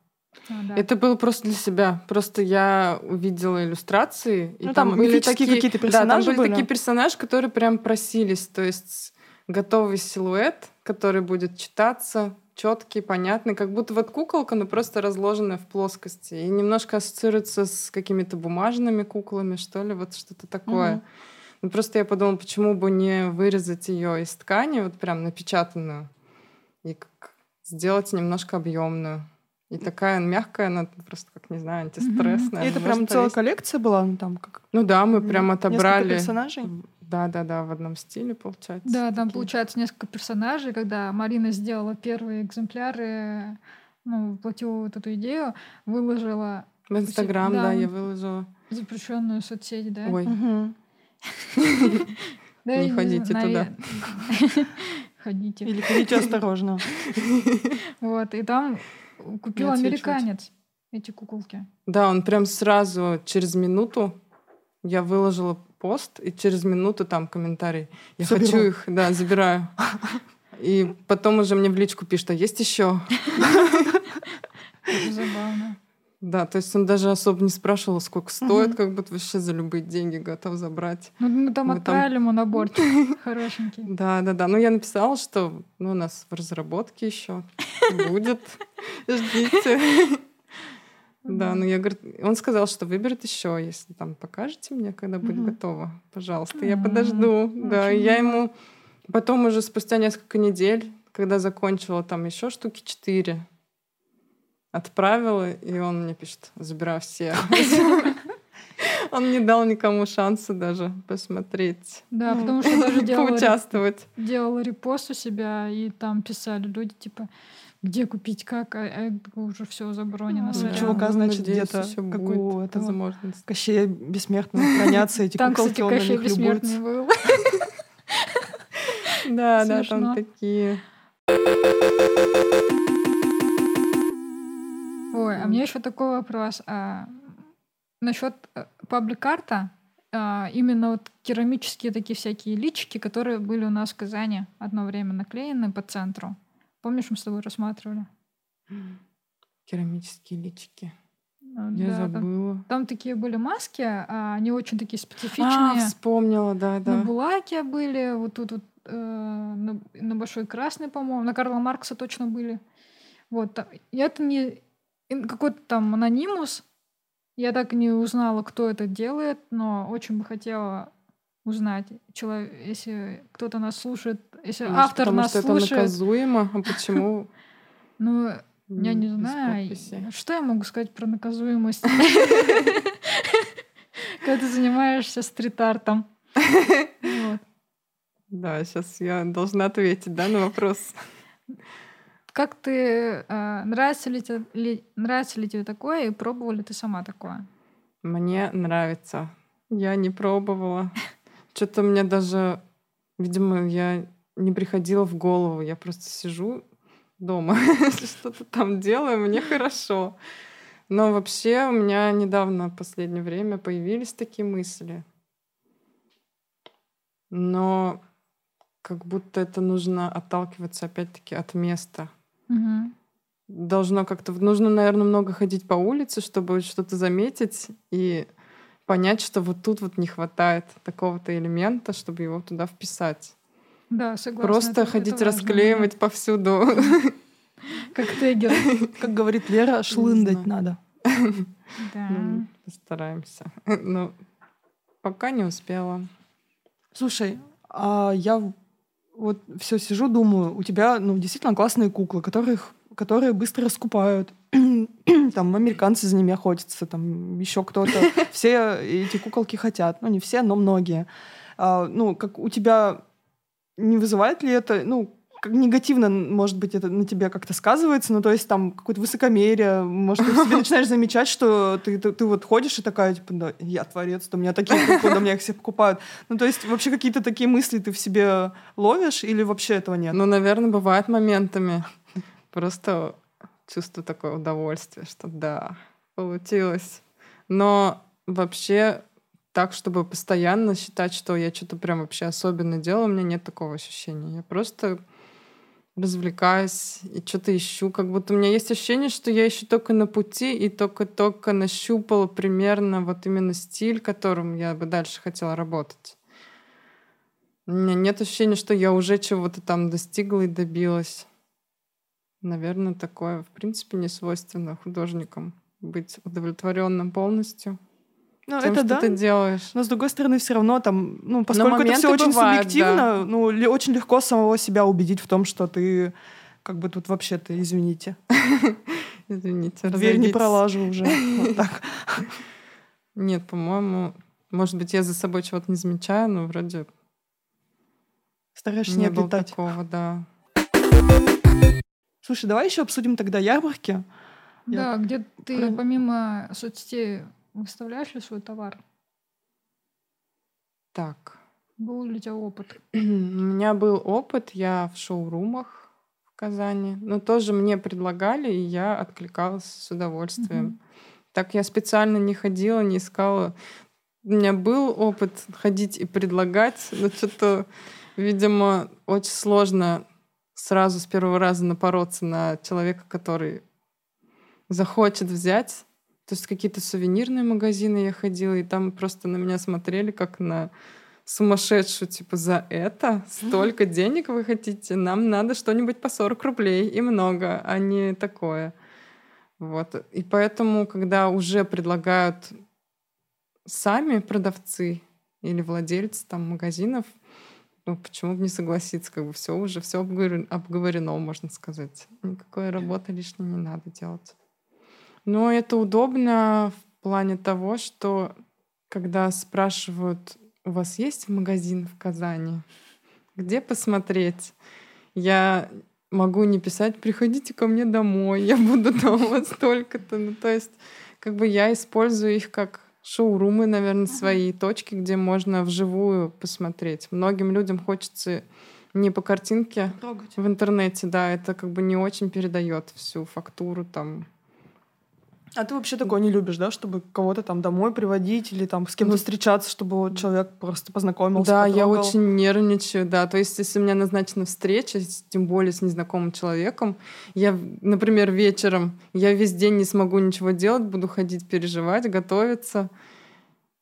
Speaker 3: А, да. Это было просто для себя. Просто я увидела иллюстрации,
Speaker 2: ну, и там, там были такие какие-то персонажи. Да,
Speaker 3: там были, были такие персонажи, которые прям просились. То есть готовый силуэт, который будет читаться, четкий, понятный, как будто вот куколка, но просто разложенная в плоскости. И немножко ассоциируется с какими-то бумажными куклами, что ли, вот что-то такое. Угу. Ну, просто я подумала, почему бы не вырезать ее из ткани, вот прям напечатанную и как сделать немножко объемную. И такая мягкая, она просто, как не знаю, антистрессная.
Speaker 2: И это прям целая коллекция была, ну там как.
Speaker 3: Ну да, мы прям отобрали.
Speaker 2: Персонажей.
Speaker 3: Да, да, да, в одном стиле получается.
Speaker 1: Да, там такие. получается несколько персонажей, когда Марина сделала первые экземпляры ну, воплотила вот эту идею, выложила
Speaker 3: В Инстаграм, да,
Speaker 1: Да.
Speaker 3: я выложила.
Speaker 1: запрещенную соцсеть, да?
Speaker 3: Ой, <laughs> Не ходите туда.
Speaker 1: Ходите.
Speaker 2: Или ходите <laughs> осторожно.
Speaker 1: Вот, и там купил американец эти куколки.
Speaker 3: Да, он прям сразу через минуту я выложила пост, и через минуту там комментарий. Я
Speaker 2: Заберу.
Speaker 3: хочу их, да, забираю. И потом уже мне в личку пишет, а есть еще? <laughs>
Speaker 1: Забавно.
Speaker 3: Да, то есть он даже особо не спрашивал, сколько стоит,
Speaker 2: Мгм.
Speaker 3: как будто вообще за любые деньги готов забрать.
Speaker 1: Ну, мы там
Speaker 3: Мы там-
Speaker 1: отправили ему наборчик <laughs> хорошенький.
Speaker 3: Да, да, да. Ну, я написала, что ну, у нас в разработке еще будет. <laughs> Ждите. Да, ну я говорю, он сказал, что выберет еще, если там покажете мне, когда будет готово. Пожалуйста, я
Speaker 1: М,
Speaker 3: подожду. Да, я ему потом уже спустя несколько недель, когда закончила там еще штуки четыре, отправила, и он мне пишет, забирай все. <laughs> Он не дал никому шанса даже посмотреть,
Speaker 1: Да,
Speaker 2: Ну,
Speaker 1: потому что даже <laughs> делала,
Speaker 3: поучаствовать.
Speaker 1: делала репост у себя, и там писали люди, типа, где купить, как, а, а уже все забронено.
Speaker 2: Ну, чувака,
Speaker 3: Ну,
Speaker 2: значит, где-то,
Speaker 3: ещё
Speaker 2: как
Speaker 3: будет
Speaker 2: у этого
Speaker 3: возможность.
Speaker 2: Кощея Бессмертного хранятся эти
Speaker 1: Там,
Speaker 2: куколки,
Speaker 1: кстати,
Speaker 2: он на
Speaker 1: Кощей
Speaker 2: них
Speaker 1: Бессмертный был. <laughs>
Speaker 3: Да, да, там такие.
Speaker 1: А мне еще такой вопрос. А, насчет паблик-арта, а, именно вот керамические такие всякие личики, которые были у нас в Казани одно время наклеены по центру. Помнишь, мы с тобой рассматривали?
Speaker 3: Керамические личики.
Speaker 1: А,
Speaker 3: Я
Speaker 1: да, там,
Speaker 3: забыла.
Speaker 1: там такие были маски, а, они очень такие
Speaker 3: А,
Speaker 1: специфичные.
Speaker 3: вспомнила, да,
Speaker 1: На
Speaker 3: да.
Speaker 1: Булаке были, вот тут вот э, на, на Большой Красной, по-моему, на Карла Маркса точно были. Вот. и Это не какой-то там анонимус. Я так и не узнала, кто это делает, но очень бы хотела узнать, человек, если кто-то нас слушает, если
Speaker 3: Может,
Speaker 1: автор
Speaker 3: потому
Speaker 1: нас
Speaker 3: что это
Speaker 1: слушает,
Speaker 3: наказуемо, а почему? <laughs>
Speaker 1: ну, я не знаю, что я могу сказать про наказуемость, <laughs> <laughs> когда ты занимаешься стрит-артом.
Speaker 3: Да, сейчас я должна ответить, да, на вопрос.
Speaker 1: Как ты э, нравится ли, те- ли нравится ли тебе такое и пробовала ли ты сама такое?
Speaker 3: Мне нравится. Я не пробовала. <laughs> Что-то мне даже, видимо, я не приходила в голову. Я просто сижу дома, <laughs> что-то там делаю, мне хорошо. Но вообще у меня недавно, в последнее время, появились такие мысли. Но как будто это нужно отталкиваться опять-таки от места.
Speaker 1: Мгм.
Speaker 3: Должно как-то... Нужно, наверное, много ходить по улице, чтобы что-то заметить и понять, что вот тут вот не хватает такого-то элемента, чтобы его туда вписать.
Speaker 1: Да, согласна.
Speaker 3: Просто
Speaker 1: это- это
Speaker 3: ходить
Speaker 1: важный
Speaker 3: расклеивать повсюду.
Speaker 1: момент. Как тегер.
Speaker 2: Как говорит Лера, шлындать надо.
Speaker 1: Да.
Speaker 3: Ну, Постараемся. Ну, пока не успела.
Speaker 2: Слушай, а я вот все сижу, думаю, у тебя ну, действительно классные куклы, которых, которые быстро скупают. <clears throat> там американцы за ними охотятся, там еще кто-то. <laughs> Все эти куколки хотят. Ну, не все, но многие. А, ну, как у тебя не вызывает ли это, ну, негативно, может быть, это на тебе как-то сказывается, ну, то есть там какое-то высокомерие, может, ты себе начинаешь замечать, что ты, ты, ты вот ходишь и такая, типа, да, я творец, то у меня такие куклы, да, меня их все покупают. Ну, то есть вообще какие-то такие мысли ты в себе ловишь или вообще этого нет?
Speaker 3: Ну, наверное, бывает моментами. Просто чувствую такое удовольствие, что да, получилось. Но вообще так, чтобы постоянно считать, что я что-то прям вообще особенно делаю, у меня нет такого ощущения. Я просто развлекаюсь и что-то ищу. Как будто у меня есть ощущение, что я еще только на пути и только-только нащупала примерно вот именно стиль, которым я бы дальше хотела работать. У меня нет ощущения, что я уже чего-то там достигла и добилась. Наверное, такое, в принципе, не свойственно художникам быть удовлетворенным полностью
Speaker 2: Ну,
Speaker 3: тем,
Speaker 2: это
Speaker 3: что
Speaker 2: да.
Speaker 3: ты делаешь.
Speaker 2: Но с другой стороны, все равно там, ну, поскольку это все очень
Speaker 3: бывают,
Speaker 2: субъективно,
Speaker 3: да.
Speaker 2: ну, ли- очень легко самого себя убедить в том, что ты как бы тут вообще-то, извините, <laughs>
Speaker 3: Извините,
Speaker 2: дверь не пролажу уже. <laughs> Вот так.
Speaker 3: Нет, по-моему, может быть, я за собой чего-то не замечаю, но вроде
Speaker 2: Стараешься не
Speaker 3: не
Speaker 2: облетать.
Speaker 3: такого, да.
Speaker 2: Слушай, давай еще обсудим тогда ярмарки.
Speaker 1: Да, Я... где ты помимо соцсетей выставляешь ли свой товар?
Speaker 3: Так.
Speaker 1: Был ли у тебя опыт? <clears throat>
Speaker 3: У меня был опыт, я в шоурумах в Казани, но тоже мне предлагали, и я откликалась с удовольствием. Угу. Так я специально не ходила, не искала. У меня был опыт ходить и предлагать, но что-то, видимо, очень сложно сразу с первого раза напороться на человека, который захочет взять. То есть какие-то сувенирные магазины я ходила, и там просто на меня смотрели как на сумасшедшую, типа, за это столько <laughs> денег вы хотите? Нам надо что-нибудь по 40 рублей и много, а не такое. Вот. И поэтому, когда уже предлагают сами продавцы или владельцы там магазинов, ну, почему бы не согласиться, как бы все уже, все обговорено, обговорено, можно сказать. Никакой работы лишней не надо делать. Но это удобно в плане того, что когда спрашивают, у вас есть магазин в Казани, где посмотреть, я могу не писать, приходите ко мне домой, я буду дома столько-то. Ну, то есть, как бы я использую их как шоурумы, наверное, свои точки, где можно вживую посмотреть. Многим людям хочется не по картинке Трогать. в интернете, да, это как бы не очень передает всю фактуру там
Speaker 2: а ты вообще такое не любишь, да, чтобы кого-то там домой приводить или там с кем-то ну, встречаться, чтобы человек просто познакомился?
Speaker 3: Да, потрогал? я очень нервничаю, да. То есть, если у меня назначена встреча, тем более с незнакомым человеком, я, например, вечером, я весь день не смогу ничего делать, буду ходить переживать, готовиться.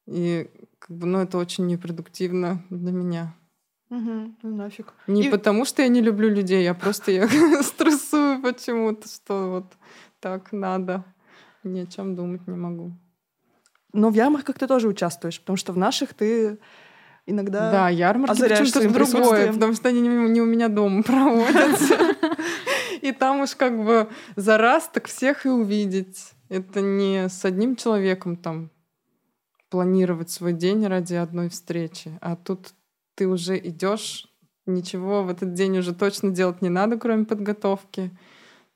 Speaker 3: И как бы, ну, это очень непродуктивно для меня.
Speaker 2: Угу, ну нафиг.
Speaker 3: Не и... потому, что я не люблю людей, а просто я <laughs> стрессую почему-то, что вот так надо ни о чем думать не могу.
Speaker 2: Но в ярмарках ты тоже участвуешь, потому что в наших ты иногда
Speaker 3: Да, ярмарки почему-то другое, потому что они не, у меня дома <laughs> проводятся. И там уж как бы за раз так всех и увидеть. Это не с одним человеком там планировать свой день ради одной встречи, а тут ты уже идешь, ничего в этот день уже точно делать не надо, кроме подготовки.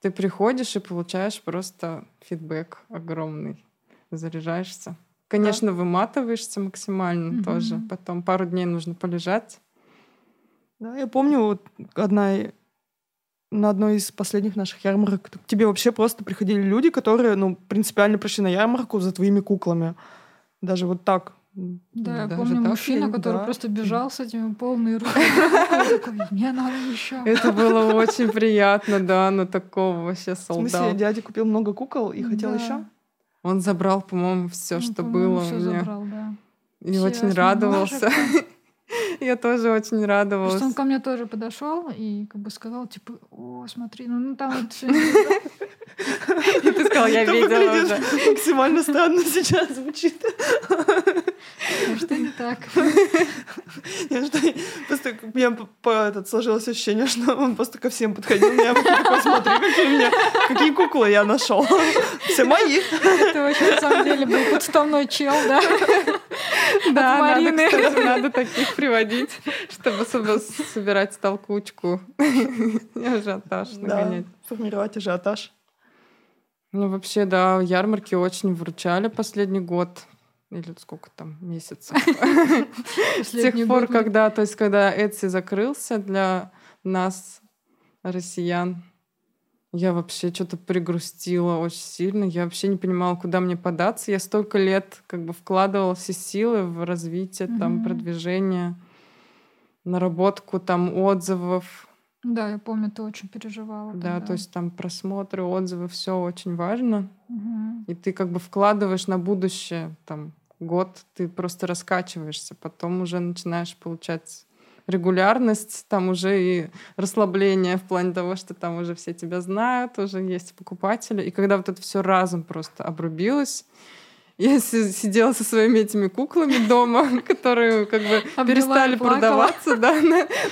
Speaker 3: Ты приходишь и получаешь просто фидбэк огромный. Заряжаешься. Конечно, да. выматываешься максимально угу. тоже. Потом пару дней нужно полежать.
Speaker 2: Да, я помню, вот одна на одной из последних наших ярмарок к тебе вообще просто приходили люди, которые, ну, принципиально пришли на ярмарку за твоими куклами. Даже вот так.
Speaker 1: Да, я помню мужчина, который да. просто бежал с этими полные руки. <laughs> Мне надо еще.
Speaker 3: Это было очень приятно, да, на такого вообще солдата. В
Speaker 2: смысле, дядя купил много кукол и хотел еще?
Speaker 3: Он забрал, по-моему, все, что было у меня. Забрал, да. И очень радовался. <laughs> Я тоже очень радовалась.
Speaker 1: Что он ко мне тоже подошел и как бы сказал, типа, о, смотри, ну, ну там вот все.
Speaker 3: И ты сказал, я видела уже.
Speaker 2: Максимально странно сейчас звучит.
Speaker 1: Что не так? <laughs>
Speaker 2: Просто у меня этот, сложилось ощущение, что он просто ко всем подходил. Я такой, смотри, какие, у меня, какие куклы я нашел. Все мои.
Speaker 1: Это вообще на самом деле был подставной чел, да?
Speaker 3: Да, надо, кстати, надо таких приводить, чтобы собирать толкучку. Ажиотаж нагонять.
Speaker 2: формировать ажиотаж.
Speaker 3: Ну, вообще, да, ярмарки очень выручали последний год или сколько там месяцев. <laughs> С тех пор, когда, то есть, когда Etsy закрылся для нас, россиян, я вообще что-то пригрустила очень сильно. Я вообще не понимала, куда мне податься. Я столько лет как бы вкладывала все силы в развитие, mm-hmm. там, продвижение, наработку там отзывов.
Speaker 1: Да, я помню, ты очень переживала.
Speaker 3: Да, тогда. то есть там просмотры, отзывы, все очень важно.
Speaker 1: Угу.
Speaker 3: И ты как бы вкладываешь на будущее там год ты просто раскачиваешься, потом уже начинаешь получать регулярность, там уже и расслабление в плане того, что там уже все тебя знают, уже есть покупатели. И когда вот это все разом просто обрубилось, <laughs> я сидела со своими этими куклами дома, <laughs> которые как бы перестали продаваться, да,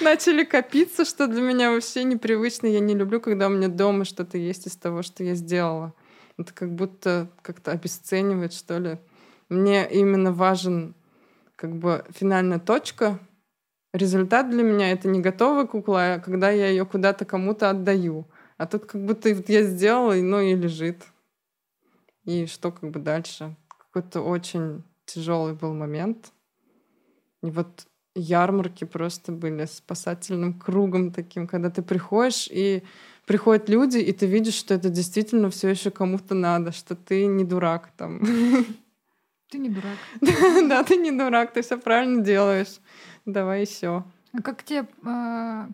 Speaker 3: начали копиться, что для меня вообще непривычно. Я не люблю, когда у меня дома что-то есть из того, что я сделала. Это как будто как-то обесценивает, что ли, мне именно важен как бы финальная точка. Результат для меня это не готовая кукла, а когда я ее куда-то кому-то отдаю. А тут как будто я сделала, и, ну и лежит. И что как бы дальше? Какой-то очень тяжелый был момент. И вот ярмарки просто были спасательным кругом таким, когда ты приходишь и приходят люди, и ты видишь, что это действительно все еще кому-то надо, что ты не дурак там. <laughs>
Speaker 1: Ты не дурак. <laughs>
Speaker 3: Да, ты не дурак, ты все правильно делаешь. Давай еще.
Speaker 1: А как тебе, а,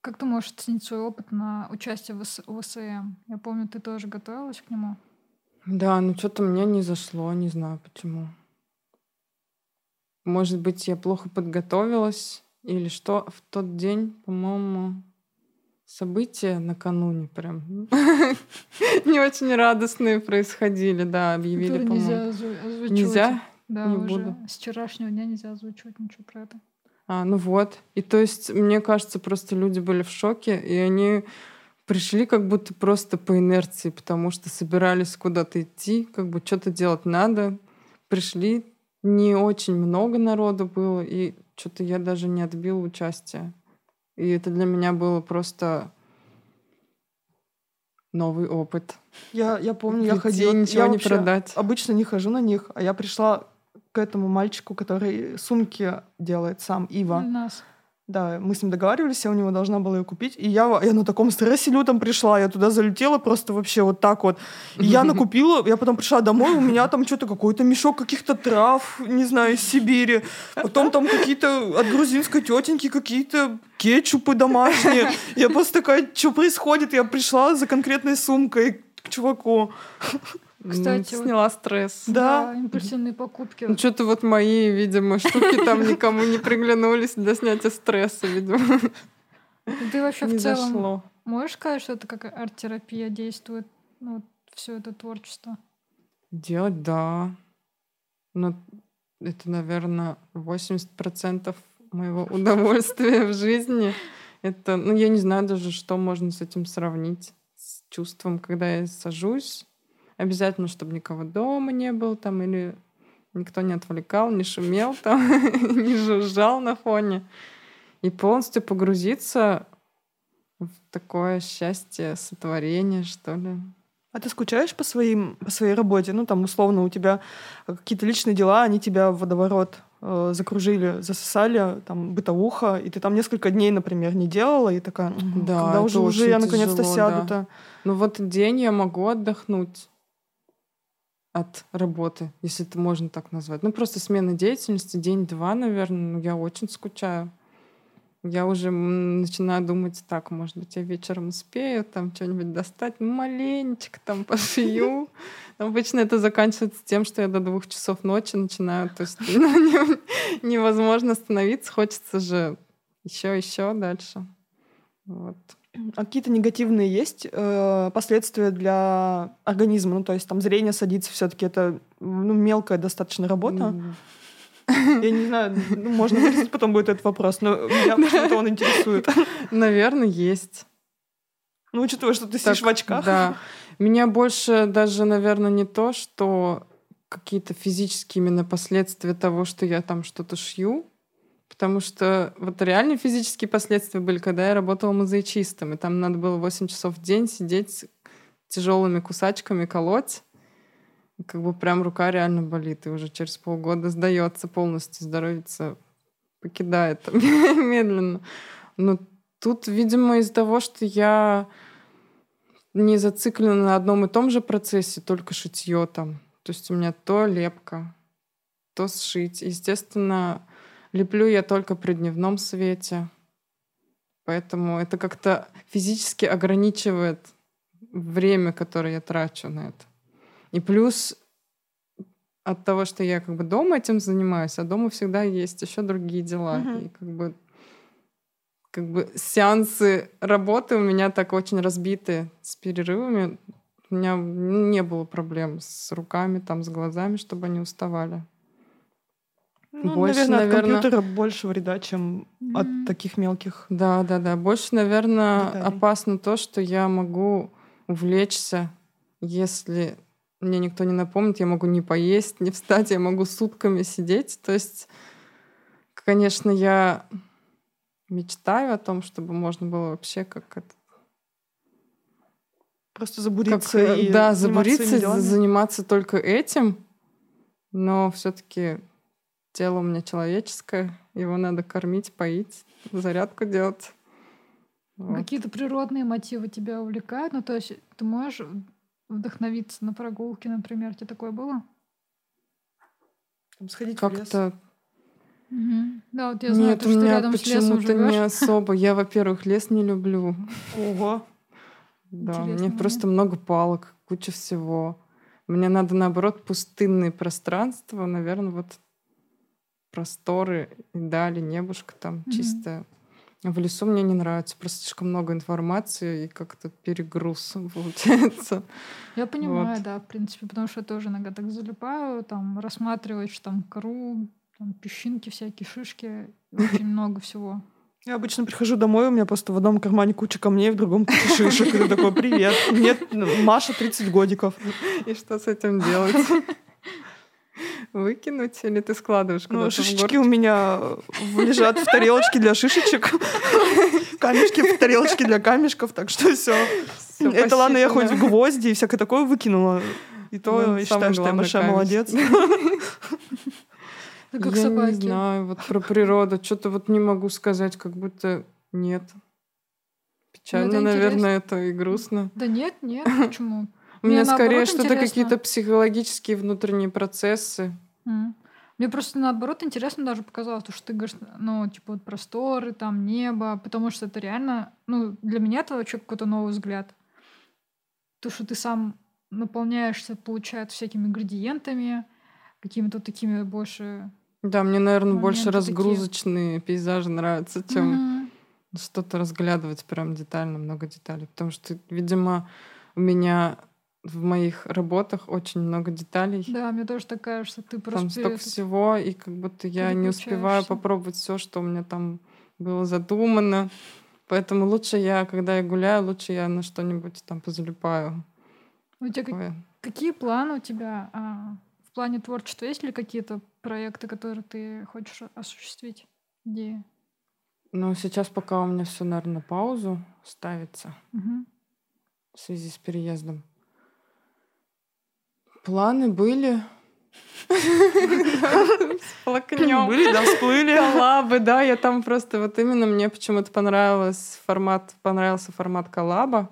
Speaker 1: как ты можешь оценить свой опыт на участие в ВСМ? Я помню, ты тоже готовилась к нему.
Speaker 3: Да, ну что-то мне не зашло, не знаю почему. Может быть, я плохо подготовилась или что. В тот день, по-моему, события накануне прям <laughs> не очень радостные происходили, да, объявили, по-моему.
Speaker 1: Нельзя.
Speaker 3: Нельзя?
Speaker 1: Да,
Speaker 3: Не
Speaker 1: уже
Speaker 3: буду.
Speaker 1: с вчерашнего дня нельзя озвучивать ничего про это.
Speaker 3: А, ну вот. И то есть, мне кажется, просто люди были в шоке, и они пришли как будто просто по инерции, потому что собирались куда-то идти, как бы что-то делать надо. Пришли, не очень много народу было, и что-то я даже не отбила участие. И это для меня было просто новый опыт.
Speaker 2: Я, я помню, я
Speaker 3: Прийти,
Speaker 2: ходила...
Speaker 3: ничего
Speaker 2: я
Speaker 3: не продать.
Speaker 2: Обычно не хожу на них, а я пришла к этому мальчику, который сумки делает сам, Ива.
Speaker 1: У нас.
Speaker 2: Да, мы с ним договаривались, я у него должна была ее купить. И я, я на таком стрессе лютом пришла. Я туда залетела просто вообще вот так вот. И я <laughs> накупила, я потом пришла домой, у меня там что-то какой-то мешок каких-то трав, не знаю, из Сибири. Потом там какие-то от грузинской тетеньки какие-то кетчупы домашние. Я просто такая, что происходит? Я пришла за конкретной сумкой к чуваку.
Speaker 1: Кстати, вот-
Speaker 3: сняла стресс.
Speaker 2: Да.
Speaker 1: импульсивные покупки.
Speaker 3: Ну, что-то вот мои, видимо, штуки там никому не приглянулись для снятия стресса, видимо.
Speaker 1: Ты вообще
Speaker 3: Не
Speaker 1: в целом
Speaker 3: зашло.
Speaker 1: можешь сказать, что это как арт-терапия действует, ну, все это творчество?
Speaker 3: Делать, да. Но это, наверное, 80% моего <laughs> удовольствия в жизни. Это, ну, я не знаю даже, что можно с этим сравнить. С чувством, когда я сажусь. Обязательно, чтобы никого дома не было там, или никто не отвлекал, не шумел <laughs> там, <laughs> не жужжал на фоне. И полностью погрузиться в такое счастье сотворения, что ли.
Speaker 2: А ты скучаешь по, своим, по своей работе? Ну, там, условно, у тебя какие-то личные дела, они тебя в водоворот э, закружили, засосали, там, бытовуха, и ты там несколько дней, например, не делала, и такая, «М,
Speaker 3: Да,
Speaker 2: когда уже, уже я наконец-то сяду-то.
Speaker 3: Ну вот день я могу отдохнуть от работы, если это можно так назвать. Ну просто смена деятельности, день-два, наверное, ну, я очень скучаю. Я уже начинаю думать, так, может быть, я вечером успею там что-нибудь достать, ну, маленечко там <laughs> пошью. Обычно это заканчивается тем, что я до двух часов ночи начинаю. То есть <laughs> ну, не- невозможно остановиться, хочется же еще, еще дальше. Вот.
Speaker 2: А какие-то негативные есть э, последствия для организма? Ну, то есть там зрение садится все таки это ну, мелкая достаточно работа. Я не знаю, ну, можно вырезать, потом будет этот вопрос, но меня почему-то он интересует.
Speaker 3: Наверное, есть.
Speaker 2: Ну, учитывая, что ты
Speaker 3: Так,
Speaker 2: сидишь в очках.
Speaker 3: Да. Меня больше даже, наверное, не то, что какие-то физические именно последствия того, что я там что-то шью, потому что вот реальные физические последствия были, когда я работала мозаичистом, и там надо было 8 часов в день сидеть с тяжелыми кусачками, колоть. И как бы прям рука реально болит, и уже через полгода сдается полностью, здоровится покидает <laughs> медленно. Но тут, видимо, из-за того, что я не зациклена на одном и том же процессе, только шитье там. То есть у меня то лепка, то сшить. Естественно, леплю я только при дневном свете. Поэтому это как-то физически ограничивает время, которое я трачу на это. И плюс от того, что я как бы дома этим занимаюсь, а дома всегда есть еще другие дела.
Speaker 2: Мгм.
Speaker 3: И как бы как бы сеансы работы у меня так очень разбиты с перерывами. У меня не было проблем с руками, там, с глазами, чтобы они уставали.
Speaker 2: Ну,
Speaker 3: Больше,
Speaker 2: наверное, от компьютера больше вреда, чем от
Speaker 1: М.
Speaker 2: таких мелких.
Speaker 3: Да, да, да. Больше, наверное,
Speaker 2: Деталей.
Speaker 3: опасно то, что я могу увлечься, если мне никто не напомнит, я могу не поесть, не встать, я могу сутками сидеть. То есть, конечно, я мечтаю о том, чтобы можно было вообще как это
Speaker 2: Просто забуриться
Speaker 3: Как, э,
Speaker 2: и
Speaker 3: да,
Speaker 2: заниматься
Speaker 3: забуриться, заниматься только этим, но все-таки тело у меня человеческое, его надо кормить, поить, зарядку делать. Вот.
Speaker 1: Какие-то природные мотивы тебя увлекают? Ну, то есть ты можешь вдохновиться на прогулке, например? Тебе такое было?
Speaker 2: Там сходить в лес.
Speaker 3: Как-то
Speaker 1: Мгм. Да, вот я знаю,
Speaker 3: нет, у
Speaker 1: что
Speaker 3: меня
Speaker 1: рядом с лесом
Speaker 3: почему-то
Speaker 1: живешь.
Speaker 3: не особо. Я, во-первых, лес не люблю.
Speaker 2: Ого.
Speaker 3: Да, мне просто много палок, куча всего. Мне надо, наоборот, пустынные пространства, наверное, вот просторы и дали, небушка там
Speaker 1: Мгм.
Speaker 3: чистая. В лесу мне не нравится, просто слишком много информации и как-то перегруз <laughs> получается.
Speaker 1: Я понимаю,
Speaker 3: Вот.
Speaker 1: да, в принципе, потому что я тоже иногда так залипаю, там рассматриваешь там кору, там песчинки всякие, шишки, очень <laughs> много всего.
Speaker 2: Я обычно прихожу домой, у меня просто в одном кармане куча камней, в другом куча шишек. И ты такой, привет. Мне Маша 30 годиков.
Speaker 3: И что с этим делать? <laughs> Выкинуть или ты складываешь
Speaker 2: Ну,
Speaker 3: куда-то
Speaker 2: шишечки у меня лежат в тарелочке для шишечек. Камешки в тарелочке для камешков, так что все. Это ладно, я хоть гвозди и всякое такое выкинула. И то
Speaker 3: Ну,
Speaker 2: я считаю, что я молодец. <laughs>
Speaker 1: Как
Speaker 3: я
Speaker 1: собаки.
Speaker 3: не знаю, вот про природу что-то вот не могу сказать, как будто нет. Печально,
Speaker 1: Ну, это
Speaker 3: наверное, это и грустно.
Speaker 1: Да нет, нет, почему?
Speaker 3: У
Speaker 1: Мне
Speaker 3: меня скорее
Speaker 1: наоборот
Speaker 3: что-то какие-то психологические внутренние процессы.
Speaker 1: М. Мне просто наоборот интересно даже показалось, то, что ты говоришь, ну, типа вот просторы, там небо, потому что это реально, ну, для меня это вообще какой-то новый взгляд. То, что ты сам наполняешься, получается, всякими ингредиентами, какими-то такими больше...
Speaker 3: Да, мне, наверное, больше
Speaker 1: Моменты такие.
Speaker 3: разгрузочные пейзажи нравятся, чем
Speaker 1: Мгм.
Speaker 3: что-то разглядывать прям детально, много деталей. Потому что, видимо, у меня в моих работах очень много деталей.
Speaker 1: Да, мне тоже так кажется, ты
Speaker 3: Там
Speaker 1: просто...
Speaker 3: столько
Speaker 1: перед-
Speaker 3: всего, и как будто я не успеваю попробовать все, что у меня там было задумано. Поэтому лучше я, когда я гуляю, лучше я на что-нибудь там позалипаю.
Speaker 1: У тебя как-
Speaker 3: Такое.
Speaker 1: какие планы у тебя а, в плане творчества? Есть ли какие-то проекты, которые ты хочешь осуществить? Идеи?
Speaker 3: Но сейчас пока у меня все, наверное, на паузу ставится
Speaker 1: Мгм.
Speaker 3: в связи с переездом. Планы были. Всплакнем.
Speaker 2: Были, да, всплыли.
Speaker 3: Коллабы, да, я там просто вот именно мне почему-то понравилось формат, понравился формат коллаба.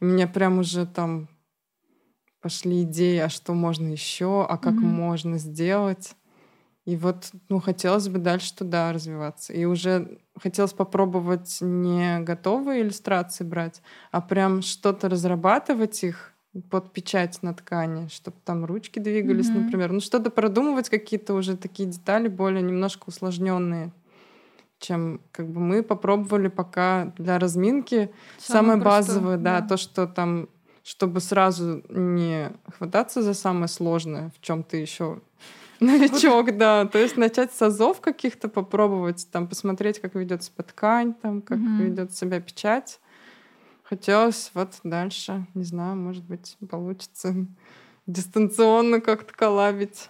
Speaker 3: Мне прям уже там пошли идеи, а что можно еще, а как можно сделать. И вот, ну, хотелось бы дальше туда развиваться. И уже хотелось попробовать не готовые иллюстрации брать, а прям что-то разрабатывать их под печать на ткани, чтобы там ручки двигались,
Speaker 1: Мгм.
Speaker 3: например. Ну, что-то продумывать, какие-то уже такие детали более немножко усложненные, чем как бы мы попробовали пока для разминки Самое,
Speaker 1: простое,
Speaker 3: базовое, да, то, что там, чтобы сразу не хвататься за самое сложное, в чем ты еще новичок, да. То есть начать с азов каких-то попробовать, там посмотреть, как ведет себя ткань, там, как ведет себя печать. Хотелось вот дальше, не знаю, может быть, получится дистанционно как-то коллабить.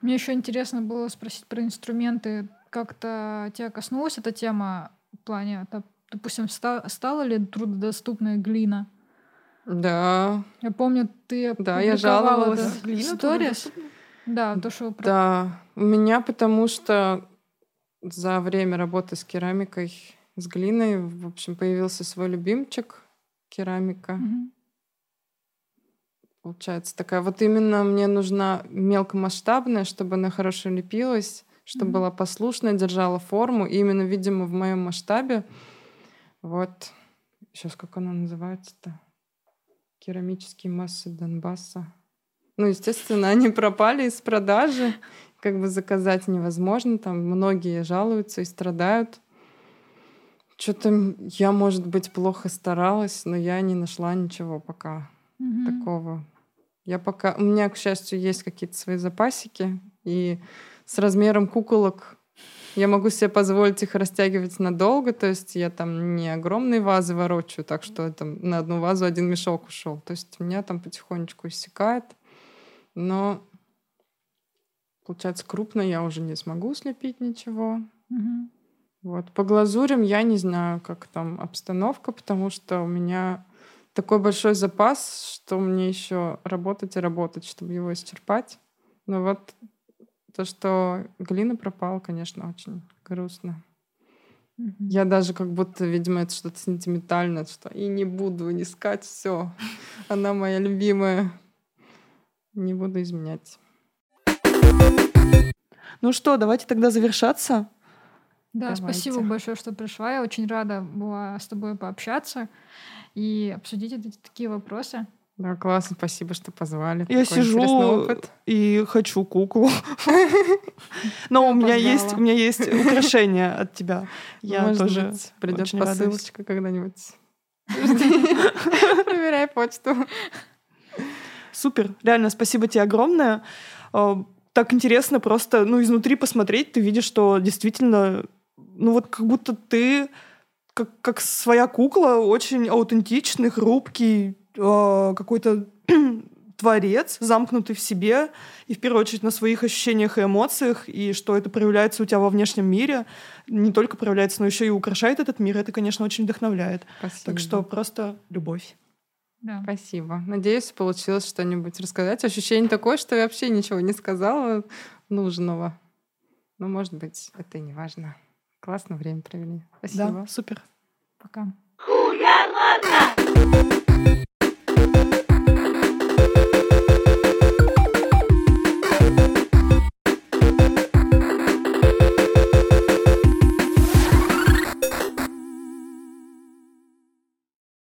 Speaker 1: Мне еще интересно было спросить про инструменты. Как-то тебя коснулась эта тема в плане, доп- допустим, ста- стала ли труднодоступная глина?
Speaker 3: Да,
Speaker 1: Я помню, ты
Speaker 3: Да, я жаловалась.
Speaker 2: Глина
Speaker 1: сторис. Да, то, что про-
Speaker 3: Да, у меня потому что за время работы с керамикой, с глиной, в общем, появился свой любимчик керамика.
Speaker 1: Мгм.
Speaker 3: Получается такая. Вот именно мне нужна мелкомасштабная, чтобы она хорошо лепилась, чтобы
Speaker 1: Мгм.
Speaker 3: была послушная, держала форму. И именно, видимо, в моем масштабе. Вот. Сейчас как она называется-то? Керамические массы Донбасса. Ну, естественно, они пропали из продажи. Как бы заказать невозможно. Там многие жалуются и страдают. Что-то я, может быть, плохо старалась, но я не нашла ничего пока
Speaker 1: Мгм.
Speaker 3: такого. Я пока... У меня, к счастью, есть какие-то свои запасики. И с размером куколок я могу себе позволить их растягивать надолго. То есть я там не огромные вазы ворочаю, так что там на одну вазу один мешок ушел. То есть меня там потихонечку иссякает. Но получается, крупно я уже не смогу слепить ничего.
Speaker 1: Мгм.
Speaker 3: Вот. По глазурям я не знаю, как там обстановка, потому что у меня такой большой запас, что мне еще работать и работать, чтобы его исчерпать. Но вот то, что глина пропала, конечно, очень грустно. Я даже как будто, видимо, это что-то сентиментальное, что и не буду искать все. Она моя любимая. Не буду изменять.
Speaker 2: Ну что, давайте тогда завершаться.
Speaker 1: Да, давайте. спасибо большое, что пришла. Я очень рада была с тобой пообщаться и обсудить эти такие вопросы.
Speaker 3: Да, классно, спасибо, что позвали.
Speaker 2: Я Такой сижу и хочу куклу. <laughs> Но у меня есть у меня есть украшение от тебя. Я тоже
Speaker 3: придет посылочка когда-нибудь. <laughs> Проверяй почту.
Speaker 2: Супер, реально, спасибо тебе огромное. А, так интересно просто, ну, изнутри посмотреть, ты видишь, что действительно, ну, вот как будто ты как, как своя кукла, очень аутентичный, хрупкий, э, какой-то <clears throat> творец, замкнутый в себе, и в первую очередь на своих ощущениях и эмоциях, и что это проявляется у тебя во внешнем мире, не только проявляется, но еще и украшает этот мир, это, конечно, очень вдохновляет. Спасибо. Так что просто любовь.
Speaker 3: Да. Спасибо. Надеюсь, получилось что-нибудь рассказать. Ощущение такое, что я вообще ничего не сказала нужного. Но, может быть, это и не важно. Классно время провели. Спасибо.
Speaker 2: Да, супер.
Speaker 1: Пока.